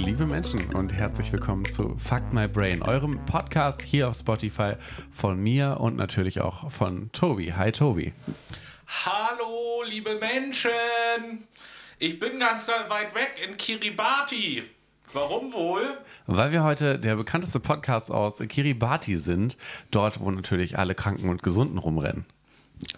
liebe Menschen, und herzlich willkommen zu Fuck My Brain, eurem Podcast hier auf Spotify von mir und natürlich auch von Tobi. Hi, Tobi. Hallo, liebe Menschen! Ich bin ganz weit weg in Kiribati. Warum wohl? Weil wir heute der bekannteste Podcast aus Kiribati sind, dort, wo natürlich alle Kranken und Gesunden rumrennen.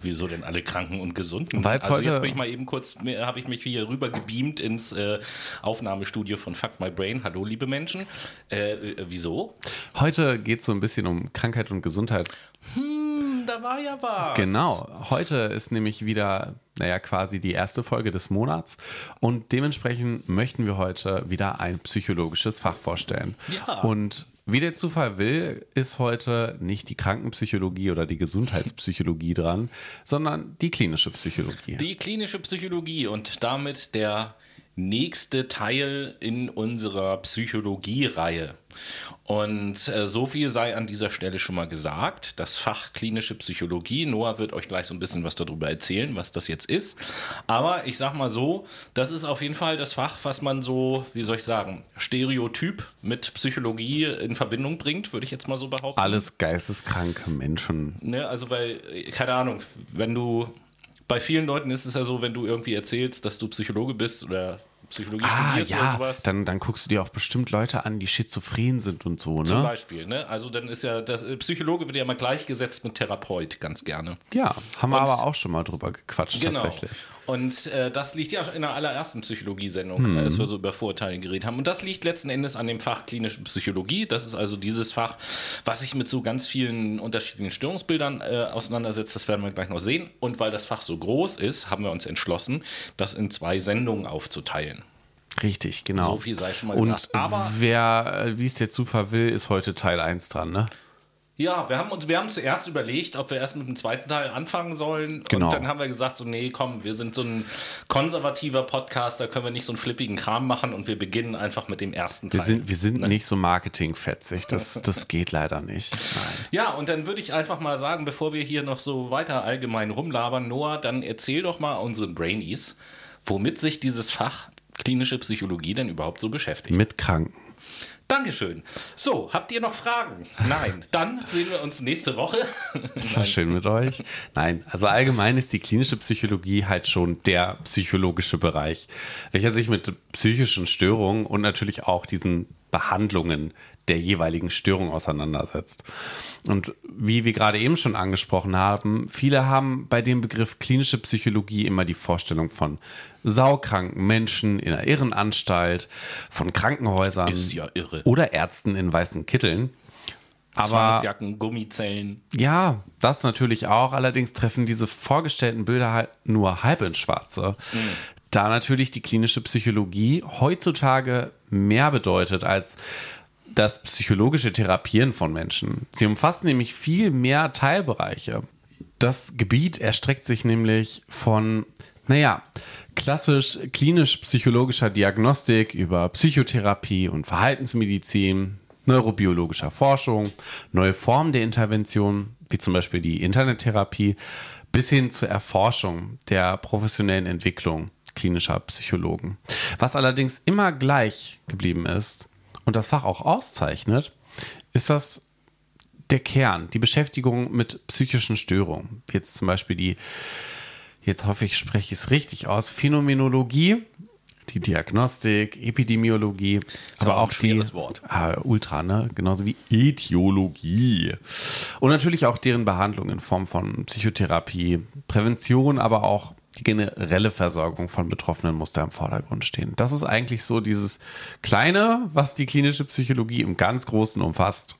Wieso denn alle Kranken und Gesunden? Weil's also heute- jetzt bin ich mal eben kurz, habe ich mich hier rüber gebeamt ins äh, Aufnahmestudio von Fuck My Brain. Hallo, liebe Menschen. Äh, äh, wieso? Heute geht es so ein bisschen um Krankheit und Gesundheit. Hm, da war ja was. Genau, heute ist nämlich wieder, naja, quasi die erste Folge des Monats und dementsprechend möchten wir heute wieder ein psychologisches Fach vorstellen. Ja. Und wie der Zufall will, ist heute nicht die Krankenpsychologie oder die Gesundheitspsychologie dran, sondern die klinische Psychologie. Die klinische Psychologie und damit der nächste Teil in unserer Psychologie-Reihe. Und äh, so viel sei an dieser Stelle schon mal gesagt. Das Fach klinische Psychologie. Noah wird euch gleich so ein bisschen was darüber erzählen, was das jetzt ist. Aber ich sag mal so, das ist auf jeden Fall das Fach, was man so, wie soll ich sagen, stereotyp mit Psychologie in Verbindung bringt, würde ich jetzt mal so behaupten. Alles geisteskranke Menschen. Ne, also weil, äh, keine Ahnung, wenn du, bei vielen Leuten ist es ja so, wenn du irgendwie erzählst, dass du Psychologe bist oder Psychologie Ah studierst oder ja, sowas. dann, dann guckst du dir auch bestimmt Leute an, die schizophren sind und so, zum ne? Beispiel, ne? Also dann ist ja, das äh, Psychologe wird ja immer gleichgesetzt mit Therapeut, ganz gerne. Ja, haben wir Und- aber auch schon mal drüber gequatscht Genau. tatsächlich. Und äh, das liegt ja in der allerersten Psychologiesendung, Hm. als wir so über Vorurteile geredet haben. Und das liegt letzten Endes an dem Fach klinische Psychologie. Das ist also dieses Fach, was sich mit so ganz vielen unterschiedlichen Störungsbildern äh, auseinandersetzt. Das werden wir gleich noch sehen. Und weil das Fach so groß ist, haben wir uns entschlossen, das in zwei Sendungen aufzuteilen. Richtig, genau. So viel sei schon mal Und gesagt. Aber- wer, äh, wie es der Zufall will, ist heute Teil 1 dran, ne? Ja, wir haben uns, wir haben zuerst überlegt, ob wir erst mit dem zweiten Teil anfangen sollen. Genau. Und dann haben wir gesagt, so, nee, komm, wir sind so ein konservativer Podcast, da können wir nicht so einen flippigen Kram machen und wir beginnen einfach mit dem ersten Teil. Wir sind, wir sind Ne? nicht so marketingfetzig. Das, das geht leider nicht. Nein. Ja, und dann würde ich einfach mal sagen, bevor wir hier noch so weiter allgemein rumlabern, Noah, dann erzähl doch mal unseren Brainies, womit sich dieses Fach klinische Psychologie denn überhaupt so beschäftigt. Mit Kranken. Dankeschön. So, habt ihr noch Fragen? Nein. Dann sehen wir uns nächste Woche. Das war schön mit euch. Nein, also allgemein ist die klinische Psychologie halt schon der psychologische Bereich, welcher sich mit psychischen Störungen und natürlich auch diesen Behandlungen der jeweiligen Störung auseinandersetzt. Und wie wir gerade eben schon angesprochen haben, viele haben bei dem Begriff klinische Psychologie immer die Vorstellung von saukranken Menschen in einer Irrenanstalt, von Krankenhäusern Ist ja irre. oder Ärzten in weißen Kitteln. Aber Zwangsjacken, Gummizellen. ja, das natürlich auch. Allerdings treffen diese vorgestellten Bilder halt nur halb ins Schwarze. Da natürlich die klinische Psychologie heutzutage mehr bedeutet als das psychologische Therapieren von Menschen. Sie umfasst nämlich viel mehr Teilbereiche. Das Gebiet erstreckt sich nämlich von, naja, klassisch klinisch-psychologischer Diagnostik über Psychotherapie und Verhaltensmedizin, neurobiologischer Forschung, neue Formen der Intervention, wie zum Beispiel die Internettherapie, bis hin zur Erforschung der professionellen Entwicklung klinischer Psychologen. Was allerdings immer gleich geblieben ist und das Fach auch auszeichnet, ist das der Kern, die Beschäftigung mit psychischen Störungen. Jetzt zum Beispiel die, jetzt hoffe ich, spreche ich es richtig aus, Phänomenologie, die Diagnostik, Epidemiologie, aber auch auch die, Wort. Ah, Ultra, ne? Genauso wie Etiologie. Und natürlich auch deren Behandlung in Form von Psychotherapie, Prävention, aber auch die generelle Versorgung von Betroffenen muss da im Vordergrund stehen. Das ist eigentlich so dieses Kleine, was die klinische Psychologie im ganz Großen umfasst.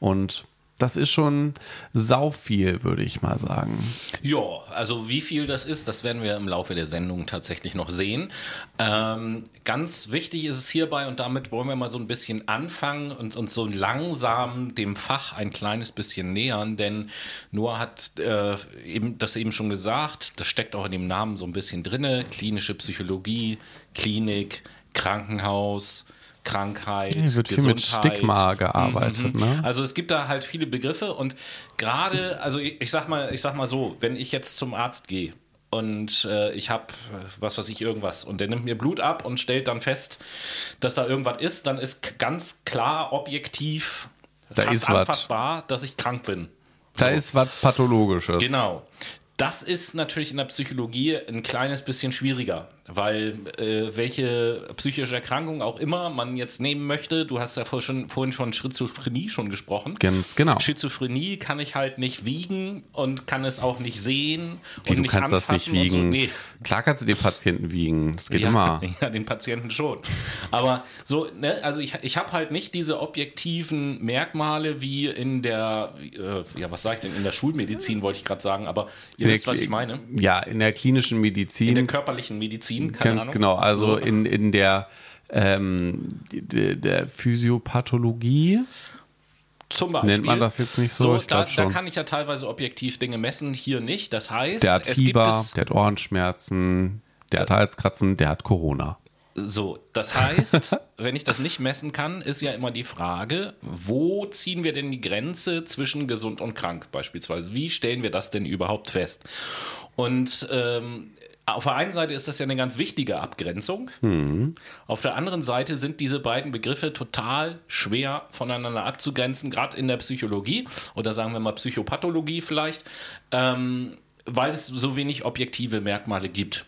Und das ist schon sau viel, würde ich mal sagen. Ja, also wie viel das ist, das werden wir im Laufe der Sendung tatsächlich noch sehen. Ähm, ganz wichtig ist es hierbei, und damit wollen wir mal so ein bisschen anfangen und uns so langsam dem Fach ein kleines bisschen nähern, denn Noah hat äh, eben das eben schon gesagt, das steckt auch in dem Namen so ein bisschen drinne, klinische Psychologie, Klinik, Krankenhaus, Krankheit, Hier wird viel mit Gesundheit. Stigma gearbeitet, ne? Also es gibt da halt viele Begriffe und gerade, also ich, ich sag mal, ich sag mal so, wenn ich jetzt zum Arzt gehe und äh, ich habe, was weiß ich, irgendwas. Und der nimmt mir Blut ab und stellt dann fest, dass da irgendwas ist. Dann ist ganz klar, objektiv, da fast ist anfassbar, dass ich krank bin. Da so. ist was Pathologisches. Genau. Das ist natürlich in der Psychologie ein kleines bisschen schwieriger, weil äh, welche psychische Erkrankung auch immer man jetzt nehmen möchte, du hast ja vor schon, vorhin von Schizophrenie schon gesprochen. Ganz genau. Schizophrenie kann ich halt nicht wiegen und kann es auch nicht sehen. Und du nicht kannst das nicht wiegen. So. Nee. Klar kannst du den Patienten wiegen, das geht ja, immer. Ja, den Patienten schon. Aber so, ne, also ich, ich habe halt nicht diese objektiven Merkmale wie in der, äh, ja, was sag ich denn, in der Schulmedizin wollte ich gerade sagen, aber ihr wisst, was ich meine. Ja, in der klinischen Medizin. In der körperlichen Medizin Medizin, keine Ganz Ahnung. genau, also in, in der, ähm, der, der Physiopathologie. Zum Beispiel. Nennt man das jetzt nicht so? so da, da, kann ich ja teilweise objektiv Dinge messen, hier nicht. Das heißt, der hat Fieber, der hat Ohrenschmerzen, der hat Halskratzen, der hat Corona. So, das heißt, wenn ich das nicht messen kann, ist ja immer die Frage, wo ziehen wir denn die Grenze zwischen gesund und krank beispielsweise? Wie stellen wir das denn überhaupt fest? Und ähm, auf der einen Seite ist das ja eine ganz wichtige Abgrenzung. Mhm. Auf der anderen Seite sind diese beiden Begriffe total schwer voneinander abzugrenzen, gerade in der Psychologie oder sagen wir mal Psychopathologie vielleicht, ähm, weil es so wenig objektive Merkmale gibt.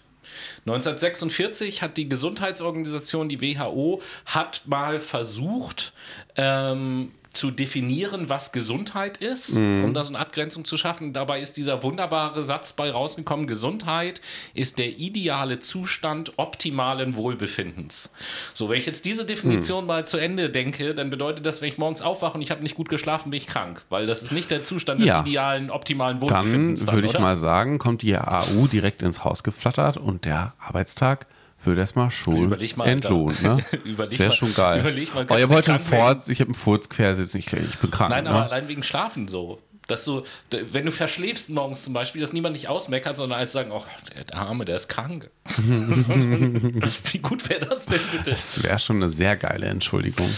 1946 hat die Gesundheitsorganisation, die WHO, hat mal versucht, ähm, zu definieren, was Gesundheit ist, mhm. um da so eine Abgrenzung zu schaffen. Dabei ist dieser wunderbare Satz bei rausgekommen, Gesundheit ist der ideale Zustand optimalen Wohlbefindens. So, wenn ich jetzt diese Definition mhm. mal zu Ende denke, dann bedeutet das, wenn ich morgens aufwache und ich habe nicht gut geschlafen, bin ich krank, weil das ist nicht der Zustand des ja. idealen optimalen Wohlbefindens. Dann würde ich mal sagen, kommt die AU direkt ins Haus geflattert und der Arbeitstag würde erstmal schon entlohnt. Ne? das wäre schon geil. Überleg mal, oh, einen Furz, ich habe einen Furz quersitzen, ich, ich bin krank. Nein, ne? aber allein wegen Schlafen so. Dass du, wenn du verschläfst morgens zum Beispiel, dass niemand dich ausmeckert, sondern als sagen, oh, der Arme, der ist krank. Wie gut wäre das denn bitte? Das wäre schon eine sehr geile Entschuldigung.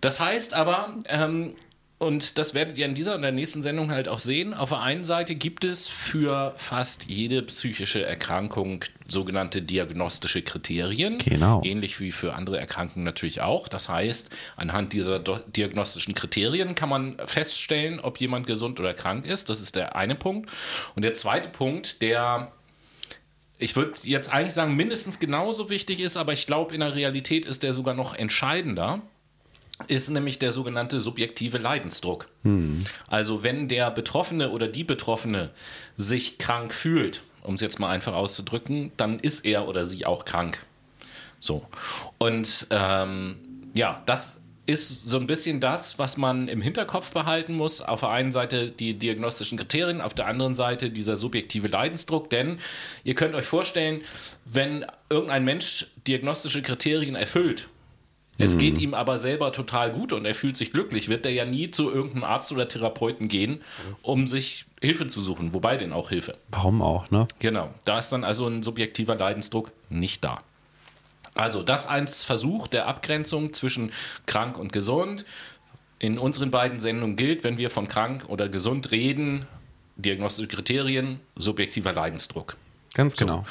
Das heißt aber, ähm, und das werdet ihr in dieser und der nächsten Sendung halt auch sehen. Auf der einen Seite gibt es für fast jede psychische Erkrankung sogenannte diagnostische Kriterien. Genau. Ähnlich wie für andere Erkrankungen natürlich auch. Das heißt, anhand dieser diagnostischen Kriterien kann man feststellen, ob jemand gesund oder krank ist. Das ist der eine Punkt. Und der zweite Punkt, der ich würde jetzt eigentlich sagen, mindestens genauso wichtig ist, aber ich glaube, in der Realität ist der sogar noch entscheidender ist nämlich der sogenannte subjektive Leidensdruck. Hm. Also wenn der Betroffene oder die Betroffene sich krank fühlt, um es jetzt mal einfach auszudrücken, dann ist er oder sie auch krank. So. Und ähm, ja, das ist so ein bisschen das, was man im Hinterkopf behalten muss. Auf der einen Seite die diagnostischen Kriterien, auf der anderen Seite dieser subjektive Leidensdruck. Denn ihr könnt euch vorstellen, wenn irgendein Mensch diagnostische Kriterien erfüllt, es mhm. geht ihm aber selber total gut und er fühlt sich glücklich, wird er ja nie zu irgendeinem Arzt oder Therapeuten gehen, um sich Hilfe zu suchen, wobei denn auch Hilfe. Warum auch, ne? Genau. Da ist dann also ein subjektiver Leidensdruck nicht da. Also, das eins Versuch der Abgrenzung zwischen krank und gesund. In unseren beiden Sendungen gilt, wenn wir von krank oder gesund reden, diagnostische Kriterien, subjektiver Leidensdruck. Ganz genau.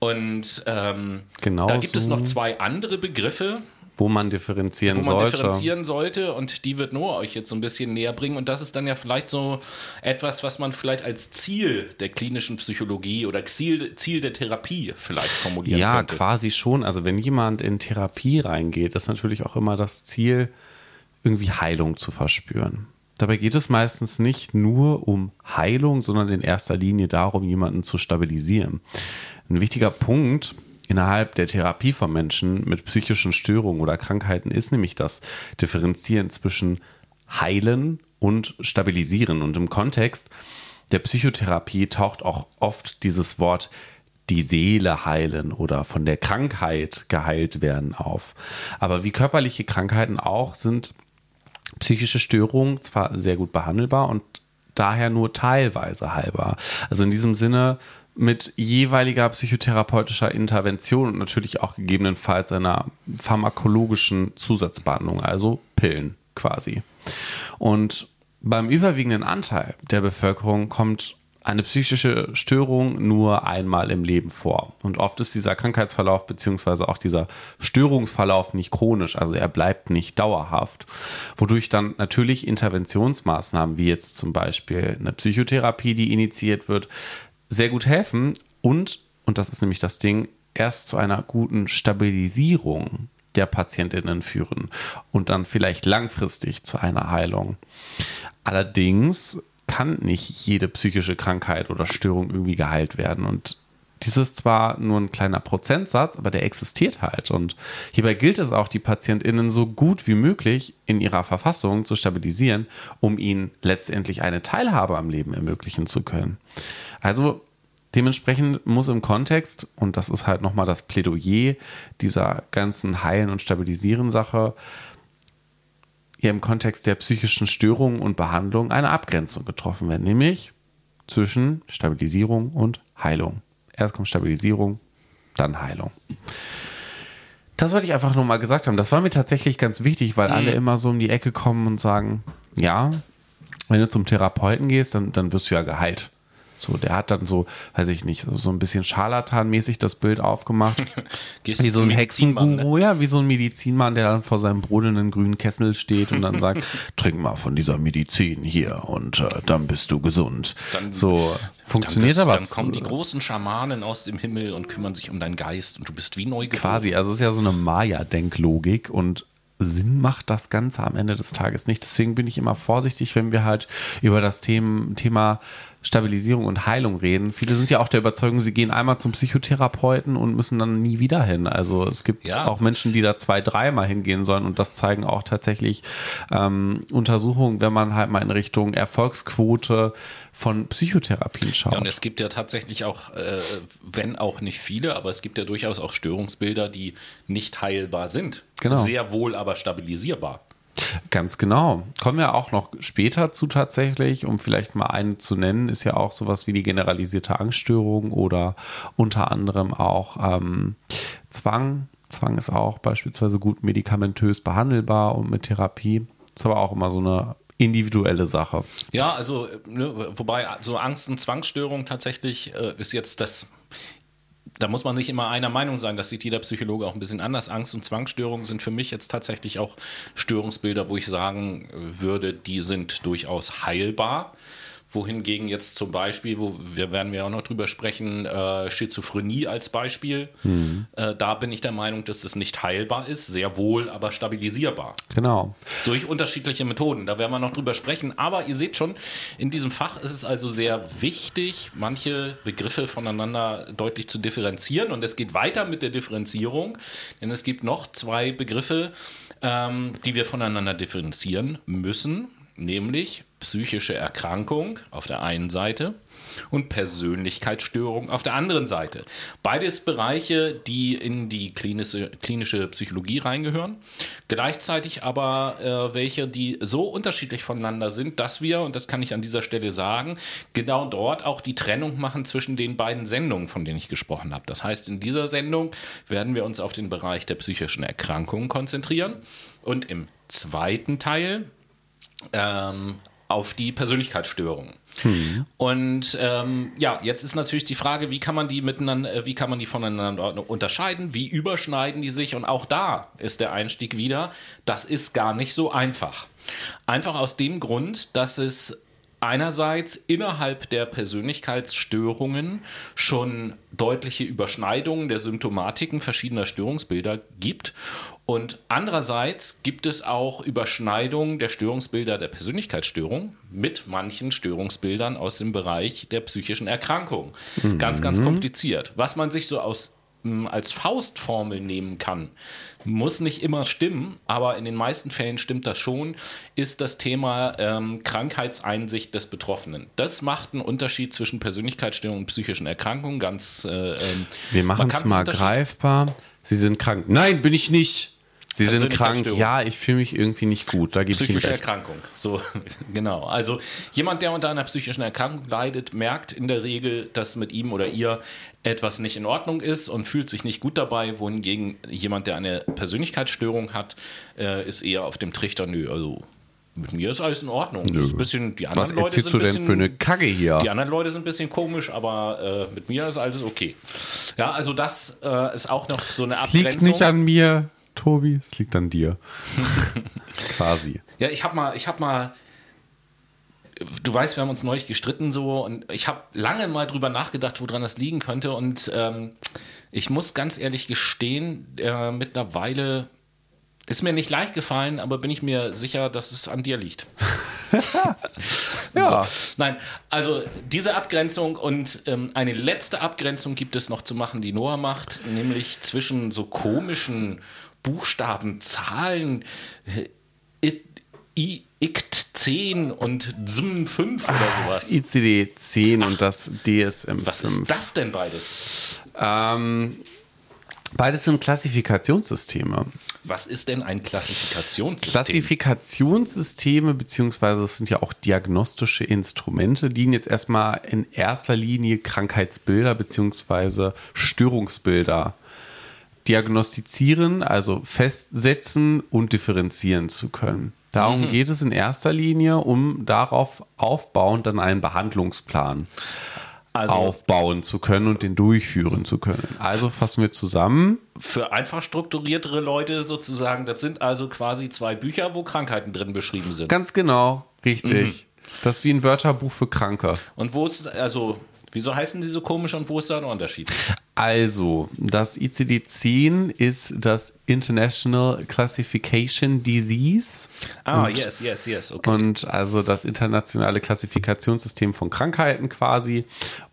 So. Und ähm, genau da gibt so. es noch zwei andere Begriffe, wo man differenzieren sollte. Wo man sollte. differenzieren sollte und die wird Noah euch jetzt so ein bisschen näher bringen und das ist dann ja vielleicht so etwas, was man vielleicht als Ziel der klinischen Psychologie oder Ziel, Ziel der Therapie vielleicht formulieren ja, könnte. Ja, quasi schon. Also wenn jemand in Therapie reingeht, ist natürlich auch immer das Ziel, irgendwie Heilung zu verspüren. Dabei geht es meistens nicht nur um Heilung, sondern in erster Linie darum, jemanden zu stabilisieren. Ein wichtiger Punkt innerhalb der Therapie von Menschen mit psychischen Störungen oder Krankheiten ist nämlich das Differenzieren zwischen Heilen und Stabilisieren. Und im Kontext der Psychotherapie taucht auch oft dieses Wort die Seele heilen oder von der Krankheit geheilt werden auf. Aber wie körperliche Krankheiten auch sind psychische Störungen zwar sehr gut behandelbar und daher nur teilweise heilbar. Also in diesem Sinne mit jeweiliger psychotherapeutischer Intervention und natürlich auch gegebenenfalls einer pharmakologischen Zusatzbehandlung, also Pillen quasi. Und beim überwiegenden Anteil der Bevölkerung kommt eine psychische Störung nur einmal im Leben vor. Und oft ist dieser Krankheitsverlauf beziehungsweise auch dieser Störungsverlauf nicht chronisch, also er bleibt nicht dauerhaft, wodurch dann natürlich Interventionsmaßnahmen wie jetzt zum Beispiel eine Psychotherapie, die initiiert wird, sehr gut helfen und, und das ist nämlich das Ding, erst zu einer guten Stabilisierung der Patientinnen führen und dann vielleicht langfristig zu einer Heilung. Allerdings kann nicht jede psychische Krankheit oder Störung irgendwie geheilt werden und dies ist zwar nur ein kleiner Prozentsatz, aber der existiert halt. Und hierbei gilt es auch, die PatientInnen so gut wie möglich in ihrer Verfassung zu stabilisieren, um ihnen letztendlich eine Teilhabe am Leben ermöglichen zu können. Also Dementsprechend muss im Kontext, und das ist halt nochmal das Plädoyer dieser ganzen Heilen- und Stabilisieren-Sache, ja im Kontext der psychischen Störungen und Behandlung eine Abgrenzung getroffen werden, nämlich zwischen Stabilisierung und Heilung. Erst kommt Stabilisierung, dann Heilung. Das wollte ich einfach nur mal gesagt haben. Das war mir tatsächlich ganz wichtig, weil mhm. alle immer so um die Ecke kommen und sagen, ja, wenn du zum Therapeuten gehst, dann, dann wirst du ja geheilt. So, der hat dann so, weiß ich nicht, so, so ein bisschen Scharlatan-mäßig das Bild aufgemacht. wie so ein Hexenguru, ne? ja, wie so ein Medizinmann, der dann vor seinem brodelnden grünen Kessel steht und dann sagt, trink mal von dieser Medizin hier und äh, dann bist du gesund. Dann, so funktioniert dann aber. Dann kommen die großen Schamanen aus dem Himmel und kümmern sich um deinen Geist und du bist wie neu geboren. Quasi, also es ist ja so eine Maya-Denklogik und Sinn macht das Ganze am Ende des Tages nicht. Deswegen bin ich immer vorsichtig, wenn wir halt über das Thema, Thema Stabilisierung und Heilung reden. Viele sind ja auch der Überzeugung, sie gehen einmal zum Psychotherapeuten und müssen dann nie wieder hin. Also es gibt ja. auch Menschen, die da zwei, dreimal hingehen sollen und das zeigen auch tatsächlich ähm, Untersuchungen, wenn man halt mal in Richtung Erfolgsquote von Psychotherapien schaut. Ja, und es gibt ja tatsächlich auch, äh, wenn auch nicht viele, aber es gibt ja durchaus auch Störungsbilder, die nicht heilbar sind. Genau. Sehr wohl aber stabilisierbar. Ganz genau. Kommen wir auch noch später zu tatsächlich, um vielleicht mal einen zu nennen, ist ja auch sowas wie die generalisierte Angststörung oder unter anderem auch ähm, Zwang. Zwang ist auch beispielsweise gut medikamentös behandelbar und mit Therapie. Ist aber auch immer so eine individuelle Sache. Ja, also, ne, wobei so Angst- und Zwangsstörung tatsächlich äh, ist jetzt das da muss man nicht immer einer Meinung sein, das sieht jeder Psychologe auch ein bisschen anders. Angst- und Zwangsstörungen sind für mich jetzt tatsächlich auch Störungsbilder, wo ich sagen würde, die sind durchaus heilbar wohingegen jetzt zum Beispiel, wo wir werden wir auch noch drüber sprechen, äh, Schizophrenie als Beispiel, mhm. äh, da bin ich der Meinung, dass das nicht heilbar ist, sehr wohl, aber stabilisierbar. Genau. Durch unterschiedliche Methoden, da werden wir noch drüber sprechen. Aber ihr seht schon, in diesem Fach ist es also sehr wichtig, manche Begriffe voneinander deutlich zu differenzieren. Und es geht weiter mit der Differenzierung, denn es gibt noch zwei Begriffe, ähm, die wir voneinander differenzieren müssen nämlich psychische Erkrankung auf der einen Seite und Persönlichkeitsstörung auf der anderen Seite. Beides Bereiche, die in die klinische, klinische Psychologie reingehören, gleichzeitig aber äh, welche, die so unterschiedlich voneinander sind, dass wir, und das kann ich an dieser Stelle sagen, genau dort auch die Trennung machen zwischen den beiden Sendungen, von denen ich gesprochen habe. Das heißt, in dieser Sendung werden wir uns auf den Bereich der psychischen Erkrankungen konzentrieren und im zweiten Teil ähm, auf die Persönlichkeitsstörungen. Hm. Und ähm, ja, jetzt ist natürlich die Frage, wie kann man die miteinander, äh, wie kann man die voneinander unterscheiden, wie überschneiden die sich? Und auch da ist der Einstieg wieder, das ist gar nicht so einfach. Einfach aus dem Grund, dass es einerseits innerhalb der Persönlichkeitsstörungen schon deutliche Überschneidungen der Symptomatiken verschiedener Störungsbilder gibt und andererseits gibt es auch Überschneidungen der Störungsbilder der Persönlichkeitsstörung mit manchen Störungsbildern aus dem Bereich der psychischen Erkrankung. Mhm. Ganz, ganz kompliziert. Was man sich so aus als Faustformel nehmen kann, muss nicht immer stimmen, aber in den meisten Fällen stimmt das schon, ist das Thema ähm, Krankheitseinsicht des Betroffenen. Das macht einen Unterschied zwischen Persönlichkeitsstörung und psychischen Erkrankungen. Ganz, äh, ähm, Wir machen es mal greifbar. Sie sind krank. Nein, bin ich nicht. Sie sind krank. Ja, ich fühle mich irgendwie nicht gut. Da Psychische Erkrankung. So, genau. Also jemand, der unter einer psychischen Erkrankung leidet, merkt in der Regel, dass mit ihm oder ihr etwas nicht in Ordnung ist und fühlt sich nicht gut dabei, wohingegen jemand, der eine Persönlichkeitsstörung hat, äh, ist eher auf dem Trichter, nö, also Mit mir ist alles in Ordnung. Bisschen, die anderen Was Leute erzählst sind du denn bisschen, für eine Kacke hier? Die anderen Leute sind ein bisschen komisch, aber äh, mit mir ist alles okay. Ja, also das äh, ist auch noch so eine Es Abgrenzung. liegt nicht an mir, Tobi, es liegt an dir. Quasi. Ja, ich habe mal, ich habe mal, du weißt, wir haben uns neulich gestritten so und ich habe lange mal drüber nachgedacht, woran das liegen könnte und ähm, ich muss ganz ehrlich gestehen, äh, mittlerweile ist mir nicht leicht gefallen, aber bin ich mir sicher, dass es an dir liegt. Ja. So. Nein, also diese Abgrenzung und ähm, eine letzte Abgrenzung gibt es noch zu machen, die Noah macht, nämlich zwischen so komischen Buchstaben, Zahlen, äh, it, ICT 10 und ZM 5 oder sowas. ICD 10 und das DSM Was 5. ist das denn beides? Ähm, beides sind Klassifikationssysteme. Was ist denn ein Klassifikationssystem? Klassifikationssysteme, beziehungsweise es sind ja auch diagnostische Instrumente, dienen jetzt erstmal in erster Linie Krankheitsbilder beziehungsweise Störungsbilder diagnostizieren, also festsetzen und differenzieren zu können. Darum geht es in erster Linie, um darauf aufbauend dann einen Behandlungsplan also aufbauen zu können und den durchführen zu können. Also fassen wir zusammen. für einfach strukturiertere Leute sozusagen, das sind also quasi zwei Bücher, wo Krankheiten drin beschrieben sind. Ganz genau, richtig. Das ist wie ein Wörterbuch für Kranke. Und wo ist, also, wieso heißen die so komisch und wo ist da ein Unterschied? Also, das ICD-10 ist das International Classification Disease. Ah, Und- yes, yes, yes, okay. Und also das internationale Klassifikationssystem von Krankheiten quasi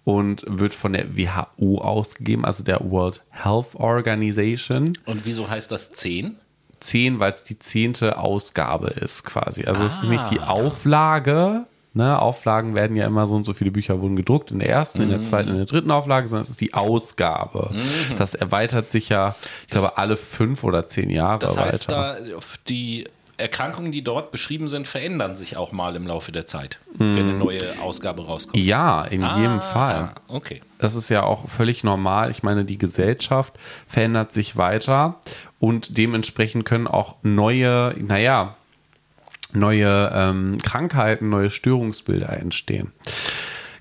und wird von der WHO ausgegeben, also der World Health Organization. Und wieso heißt das 10? 10, weil es die zehnte Ausgabe ist quasi. Also es ist nicht Ah. die Auflage. Ne? Auflagen werden ja immer so und so viele Bücher wurden gedruckt in der ersten, Mhm. in der zweiten, in der dritten Auflage, sondern es ist die Ausgabe. Das erweitert sich ja, ich glaube, alle fünf oder zehn Jahre Das heißt, weiter. da die Erkrankungen, die dort beschrieben sind, verändern sich auch mal im Laufe der Zeit, wenn eine neue Ausgabe rauskommt. ja, in jedem Ah, Fall. Okay. Das ist ja auch völlig normal. Ich meine, die Gesellschaft verändert sich weiter und dementsprechend können auch neue, naja, neue ähm, Krankheiten, neue Störungsbilder entstehen.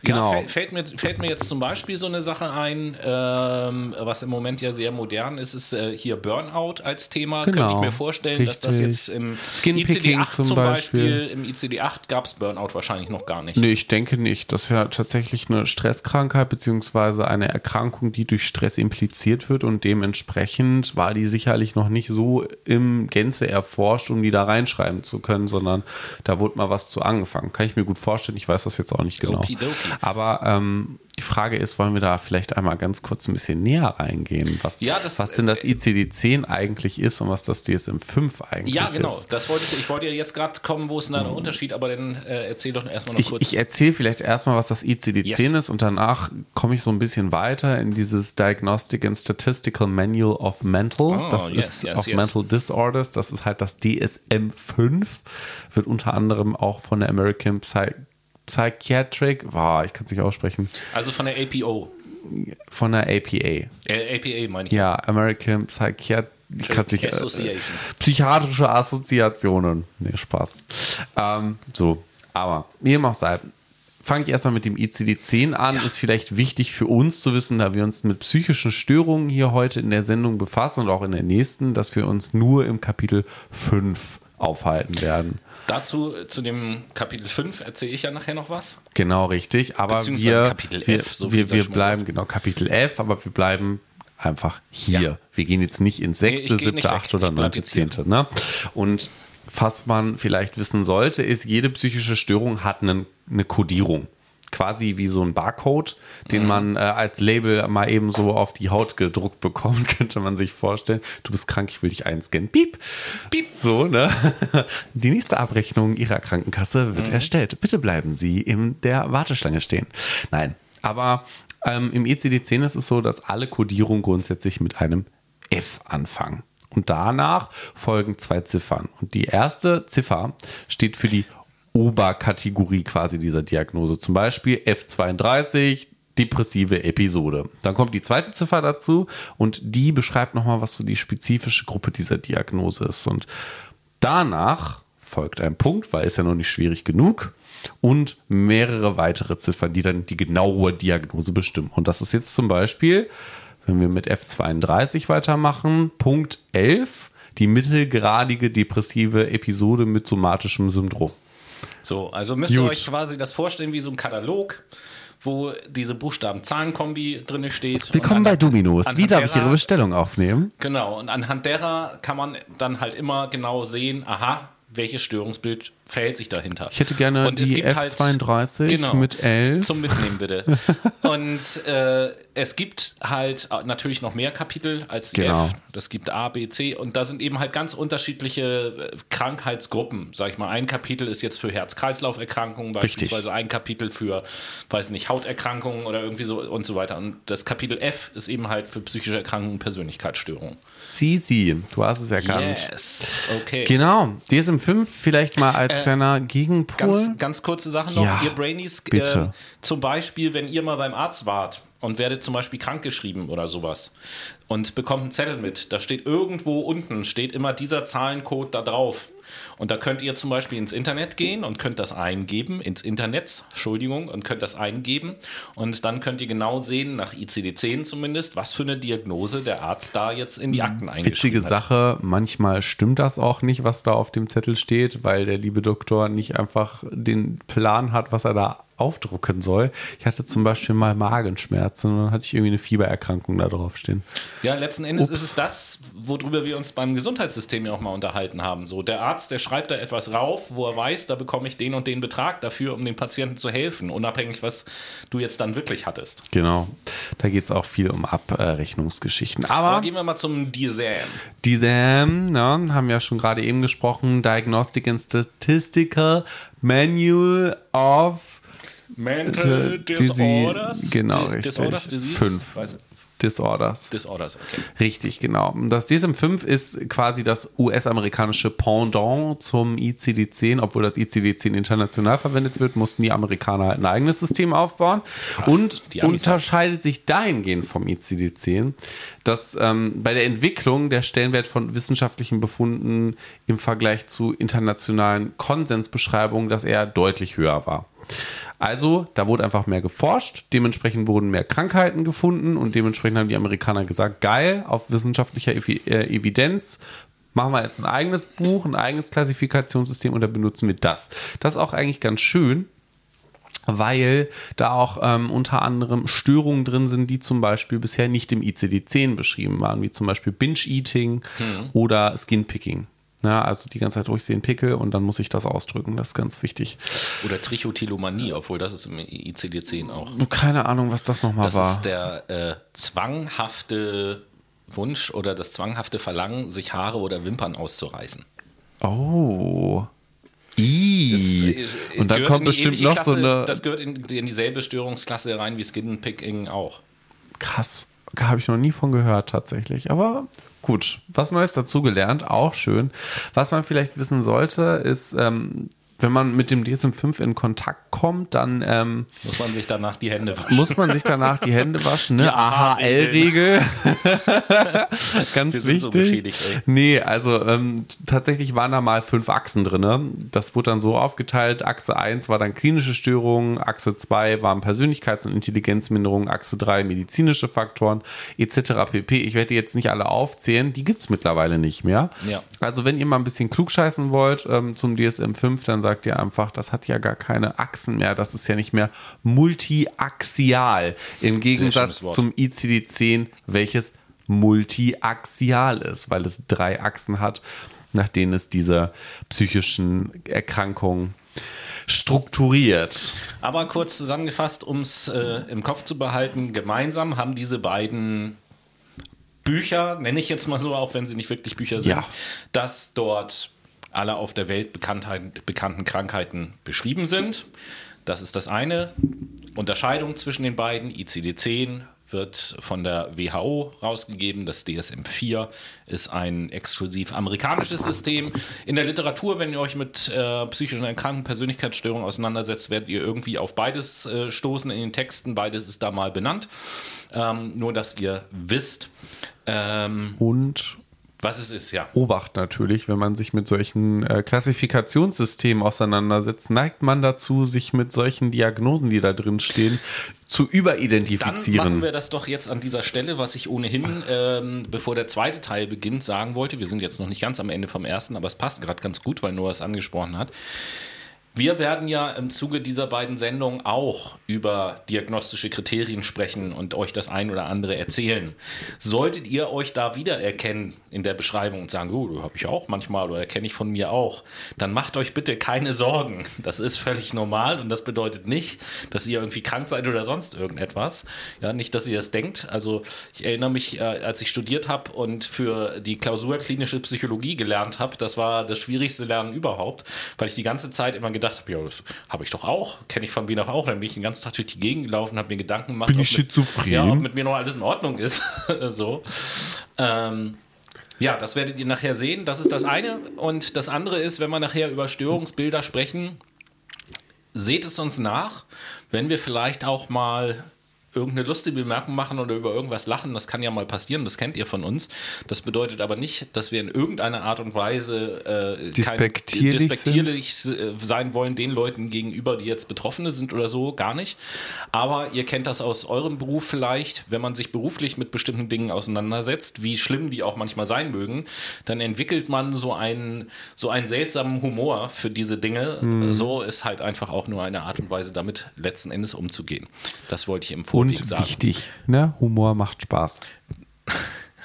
Genau. Ja, fällt, mir, fällt mir jetzt zum Beispiel so eine Sache ein, ähm, was im Moment ja sehr modern ist, ist äh, hier Burnout als Thema. Genau, Könnte ich mir vorstellen, dass das richtig. jetzt im Skinpicking ICD-8 zum zum Beispiel, Beispiel. im ICD-8 gab es Burnout wahrscheinlich noch gar nicht. Nee, ich denke nicht. Das ist ja tatsächlich eine Stresskrankheit beziehungsweise eine Erkrankung, die durch Stress impliziert wird und dementsprechend war die sicherlich noch nicht so im Gänze erforscht, um die da reinschreiben zu können, sondern da wurde mal was zu angefangen. Kann ich mir gut vorstellen. Ich weiß das jetzt auch nicht genau. Okidoki. Aber ähm, die Frage ist, wollen wir da vielleicht einmal ganz kurz ein bisschen näher reingehen, was, Ja, das- was denn das ICD-10 eigentlich ist und was das DSM-5 eigentlich Ja, genau. ist. Das wollte ich, ich wollte ja jetzt gerade kommen, wo ist denn da der Unterschied, aber dann äh, erzähl doch erstmal noch Ich, kurz. ich erzähle vielleicht erstmal, was das ICD-10 Yes. ist und danach komme ich so ein bisschen weiter in dieses Diagnostic and Statistical Manual of Mental. Oh, das yes, ist yes, of. Mental Disorders. Das ist halt das DSM-5. Wird unter anderem auch von der American Psy Psychiatric, wow, ich kann es nicht aussprechen, also von der APO. von der APA. Äh, APA meine ich. Ja, American Psychiatric. Äh, Association. Psychiatrische Assoziationen. Nee, Spaß. Ähm, so, aber wie dem auch sei, fange ich erstmal mit dem ICD-10 an. Ist vielleicht wichtig für uns zu wissen, da wir uns mit psychischen Störungen hier heute in der Sendung befassen und auch in der nächsten, dass wir uns nur im Kapitel 5 aufhalten werden. Dazu äh, zu dem Kapitel 5 erzähle ich ja nachher noch was. Genau, richtig. Aber wir, Kapitel wir, F, so wir, wir bleiben, genau, Kapitel F, aber wir bleiben einfach hier. Ja. Wir gehen jetzt nicht ins sechste, nicht siebte, achte oder neunte, zehnte. Ne? Und was man vielleicht wissen sollte, ist, jede psychische Störung hat einen, eine Kodierung. Quasi wie so ein Barcode, den Mhm. man äh, als Label mal eben so auf die Haut gedruckt bekommt, könnte man sich vorstellen. Du bist krank, ich will dich einscannen. Piep. Piep. So, ne? Die nächste Abrechnung Ihrer Krankenkasse wird erstellt. Bitte bleiben Sie in der Warteschlange stehen. Nein, aber ähm, im ECD-10 ist es so, dass alle Kodierungen grundsätzlich mit einem F anfangen. Und danach folgen zwei Ziffern. Und die erste Ziffer steht für die Oberkategorie quasi dieser Diagnose. Zum Beispiel F32, depressive Episode. Dann kommt die zweite Ziffer dazu und die beschreibt nochmal, was so die spezifische Gruppe dieser Diagnose ist. Und danach folgt ein Punkt, weil ist ja noch nicht schwierig genug. Und mehrere weitere Ziffern, die dann die genaue Diagnose bestimmen. Und das ist jetzt zum Beispiel, wenn wir mit F32 weitermachen, Punkt 11, die mittelgradige depressive Episode mit somatischem Syndrom. So, also müsst ihr euch quasi das vorstellen wie so ein Katalog wo diese Buchstaben-Zahlen-Kombi drin steht. Willkommen bei Dominos. Wie darf ich Ihre Bestellung aufnehmen? Genau, und anhand derer kann man dann halt immer genau sehen, aha, welches Störungsbild verhält sich dahinter. Ich hätte gerne und die F32 halt, genau, mit 11. Zum Mitnehmen bitte. und äh, es gibt halt natürlich noch mehr Kapitel als die genau. F. Das gibt A, B, C und da sind eben halt ganz unterschiedliche äh, Krankheitsgruppen. Sag ich mal, ein Kapitel ist jetzt für Herz-Kreislauf-Erkrankungen, beispielsweise ein Kapitel für, weiß nicht, Hauterkrankungen oder irgendwie so und so weiter. Und das Kapitel F ist eben halt für psychische Erkrankungen und Persönlichkeitsstörungen. Sisi, du hast es erkannt. Yes, okay. Genau, DSM-5 vielleicht mal als äh, kleiner Gegenpol. Ganz, ganz kurze Sache noch, ja, ihr Brainies. Äh, zum Beispiel, wenn ihr mal beim Arzt wart und werdet zum Beispiel krankgeschrieben oder sowas und bekommt einen Zettel mit, da steht irgendwo unten, steht immer dieser Zahlencode da drauf. Und da könnt ihr zum Beispiel ins Internet gehen und könnt das eingeben, ins Internet, Entschuldigung, und könnt das eingeben. Und dann könnt ihr genau sehen, nach ICD-10 zumindest, was für eine Diagnose der Arzt da jetzt in die Akten eingeschrieben Witzige hat. Sache, manchmal stimmt das auch nicht, was da auf dem Zettel steht, weil der liebe Doktor nicht einfach den Plan hat, was er da aufdrucken soll. Ich hatte zum Beispiel mal Magenschmerzen und dann hatte ich irgendwie eine Fiebererkrankung da drauf stehen. Ja, letzten Endes Ups. ist es das, worüber wir uns beim Gesundheitssystem ja auch mal unterhalten haben. So, der Arzt, der schreibt da etwas rauf, wo er weiß, da bekomme ich den und den Betrag dafür, um dem Patienten zu helfen, unabhängig, was du jetzt dann wirklich hattest. Genau. Da geht es auch viel um Abrechnungsgeschichten. Aber, Aber gehen wir mal zum DSM. DSM, ne, haben wir ja schon gerade eben gesprochen, Diagnostic and Statistical Manual of Mental Disorders. Genau, richtig. Disorders, Diseases? Fünf. Disorders. Disorders, okay. Richtig, genau. Das DSM-5 ist quasi das US-amerikanische Pendant zum ICD-10. Obwohl das ICD-10 international verwendet wird, mussten die Amerikaner halt ein eigenes System aufbauen. Ach, und unterscheidet sich dahingehend vom ICD-10, dass ähm, bei der Entwicklung der Stellenwert von wissenschaftlichen Befunden im Vergleich zu internationalen Konsensbeschreibungen, dass er deutlich höher war. Also, da wurde einfach mehr geforscht, dementsprechend wurden mehr Krankheiten gefunden und dementsprechend haben die Amerikaner gesagt, geil, auf wissenschaftlicher äh, Evidenz machen wir jetzt ein eigenes Buch, ein eigenes Klassifikationssystem und da benutzen wir das. Das ist auch eigentlich ganz schön, weil da auch ähm, unter anderem Störungen drin sind, die zum Beispiel bisher nicht im ICD-10 beschrieben waren, wie zum Beispiel Binge-Eating hm. oder Skin-Picking. Ja, also die ganze Zeit durchsehen Pickel und dann muss ich das ausdrücken. Das ist ganz wichtig. Oder Trichotillomanie, obwohl das ist im ICD-10 auch. Keine Ahnung, was das nochmal war. Das ist der äh, zwanghafte Wunsch oder das zwanghafte Verlangen, sich Haare oder Wimpern auszureißen. Oh. I. Äh, und dann kommt bestimmt noch Klasse, so eine. Das gehört in, in dieselbe Störungsklasse rein wie Skin-Picking auch. Krass. Habe ich noch nie von gehört, tatsächlich. Aber gut, was Neues dazugelernt, auch schön. Was man vielleicht wissen sollte, ist, ähm, wenn man mit dem DSM-5 in Kontakt kommt, dann ähm, muss man sich danach die Hände waschen. Muss man sich danach die Hände waschen, ne? AHL-Regel. Ganz Wir wichtig. So beschädigt, ey. Nee, also ähm, tatsächlich waren da mal fünf Achsen drin. Ne? Das wurde dann so aufgeteilt. Achse 1 war dann klinische Störungen, Achse 2 waren Persönlichkeits- und Intelligenzminderungen, Achse 3 medizinische Faktoren etc. pp. Ich werde jetzt nicht alle aufzählen, die gibt es mittlerweile nicht mehr. Ja. Also wenn ihr mal ein bisschen klugscheißen wollt ähm, zum DSM-5, dann sagt ihr einfach, das hat ja gar keine Achsen mehr, das ist ja nicht mehr multiaxial. Im Gegensatz zum ICD-10, welches multiaxial ist, weil es drei Achsen hat, nach denen es diese psychischen Erkrankungen strukturiert. Aber kurz zusammengefasst, um es äh, im Kopf zu behalten, gemeinsam haben diese beiden Bücher, nenne ich jetzt mal so, auch wenn sie nicht wirklich Bücher sind, ja. dass dort alle auf der Welt bekannten Krankheiten beschrieben sind. Das ist das eine. Unterscheidung zwischen den beiden. ICD-10 wird von der WHO rausgegeben. Das DSM-4 ist ein exklusiv amerikanisches System. In der Literatur, wenn ihr euch mit äh, psychischen Erkrankungen, Persönlichkeitsstörungen auseinandersetzt, werdet ihr irgendwie auf beides äh, stoßen in den Texten. Beides ist da mal benannt. Ähm, nur, dass ihr wisst. Ähm, Und Was es ist, ja. Obacht natürlich, wenn man sich mit solchen äh, Klassifikationssystemen auseinandersetzt, neigt man dazu, sich mit solchen Diagnosen, die da drin stehen, zu überidentifizieren. Dann machen wir das doch jetzt an dieser Stelle, was ich ohnehin, ähm, bevor der zweite Teil beginnt, sagen wollte. Wir sind jetzt noch nicht ganz am Ende vom ersten, aber es passt gerade ganz gut, weil Noah es angesprochen hat. Wir werden ja im Zuge dieser beiden Sendungen auch über diagnostische Kriterien sprechen und euch das ein oder andere erzählen. Solltet ihr euch da wiedererkennen in der Beschreibung und sagen, oh, habe ich auch manchmal oder kenne ich von mir auch, dann macht euch bitte keine Sorgen. Das ist völlig normal und das bedeutet nicht, dass ihr irgendwie krank seid oder sonst irgendetwas. Ja, nicht, dass ihr das denkt. Also ich erinnere mich, äh, als ich studiert habe und für die Klausur klinische Psychologie gelernt habe, das war das schwierigste Lernen überhaupt, weil ich die ganze Zeit immer gedacht gedacht habe, ja, das habe ich doch auch, kenne ich von mir noch auch. Dann bin ich den ganzen Tag durch die Gegend gelaufen, habe mir Gedanken gemacht, bin ich schizophren? ja, ob mit mir noch alles in Ordnung ist. so. Ähm, ja, das werdet ihr nachher sehen. Das ist das eine. Und das andere ist, wenn wir nachher über Störungsbilder sprechen, seht es uns nach, wenn wir vielleicht auch mal irgendeine lustige Bemerkung machen oder über irgendwas lachen, das kann ja mal passieren, das kennt ihr von uns. Das bedeutet aber nicht, dass wir in irgendeiner Art und Weise äh, despektierlich, despektierlich sein wollen den Leuten gegenüber, die jetzt Betroffene sind oder so, gar nicht. Aber ihr kennt das aus eurem Beruf vielleicht, wenn man sich beruflich mit bestimmten Dingen auseinandersetzt, wie schlimm die auch manchmal sein mögen, dann entwickelt man so einen, so einen seltsamen Humor für diese Dinge. Mhm. So ist halt einfach auch nur eine Art und Weise, damit letzten Endes umzugehen. Das wollte ich Vorfeld und wichtig, ne? Humor macht Spaß.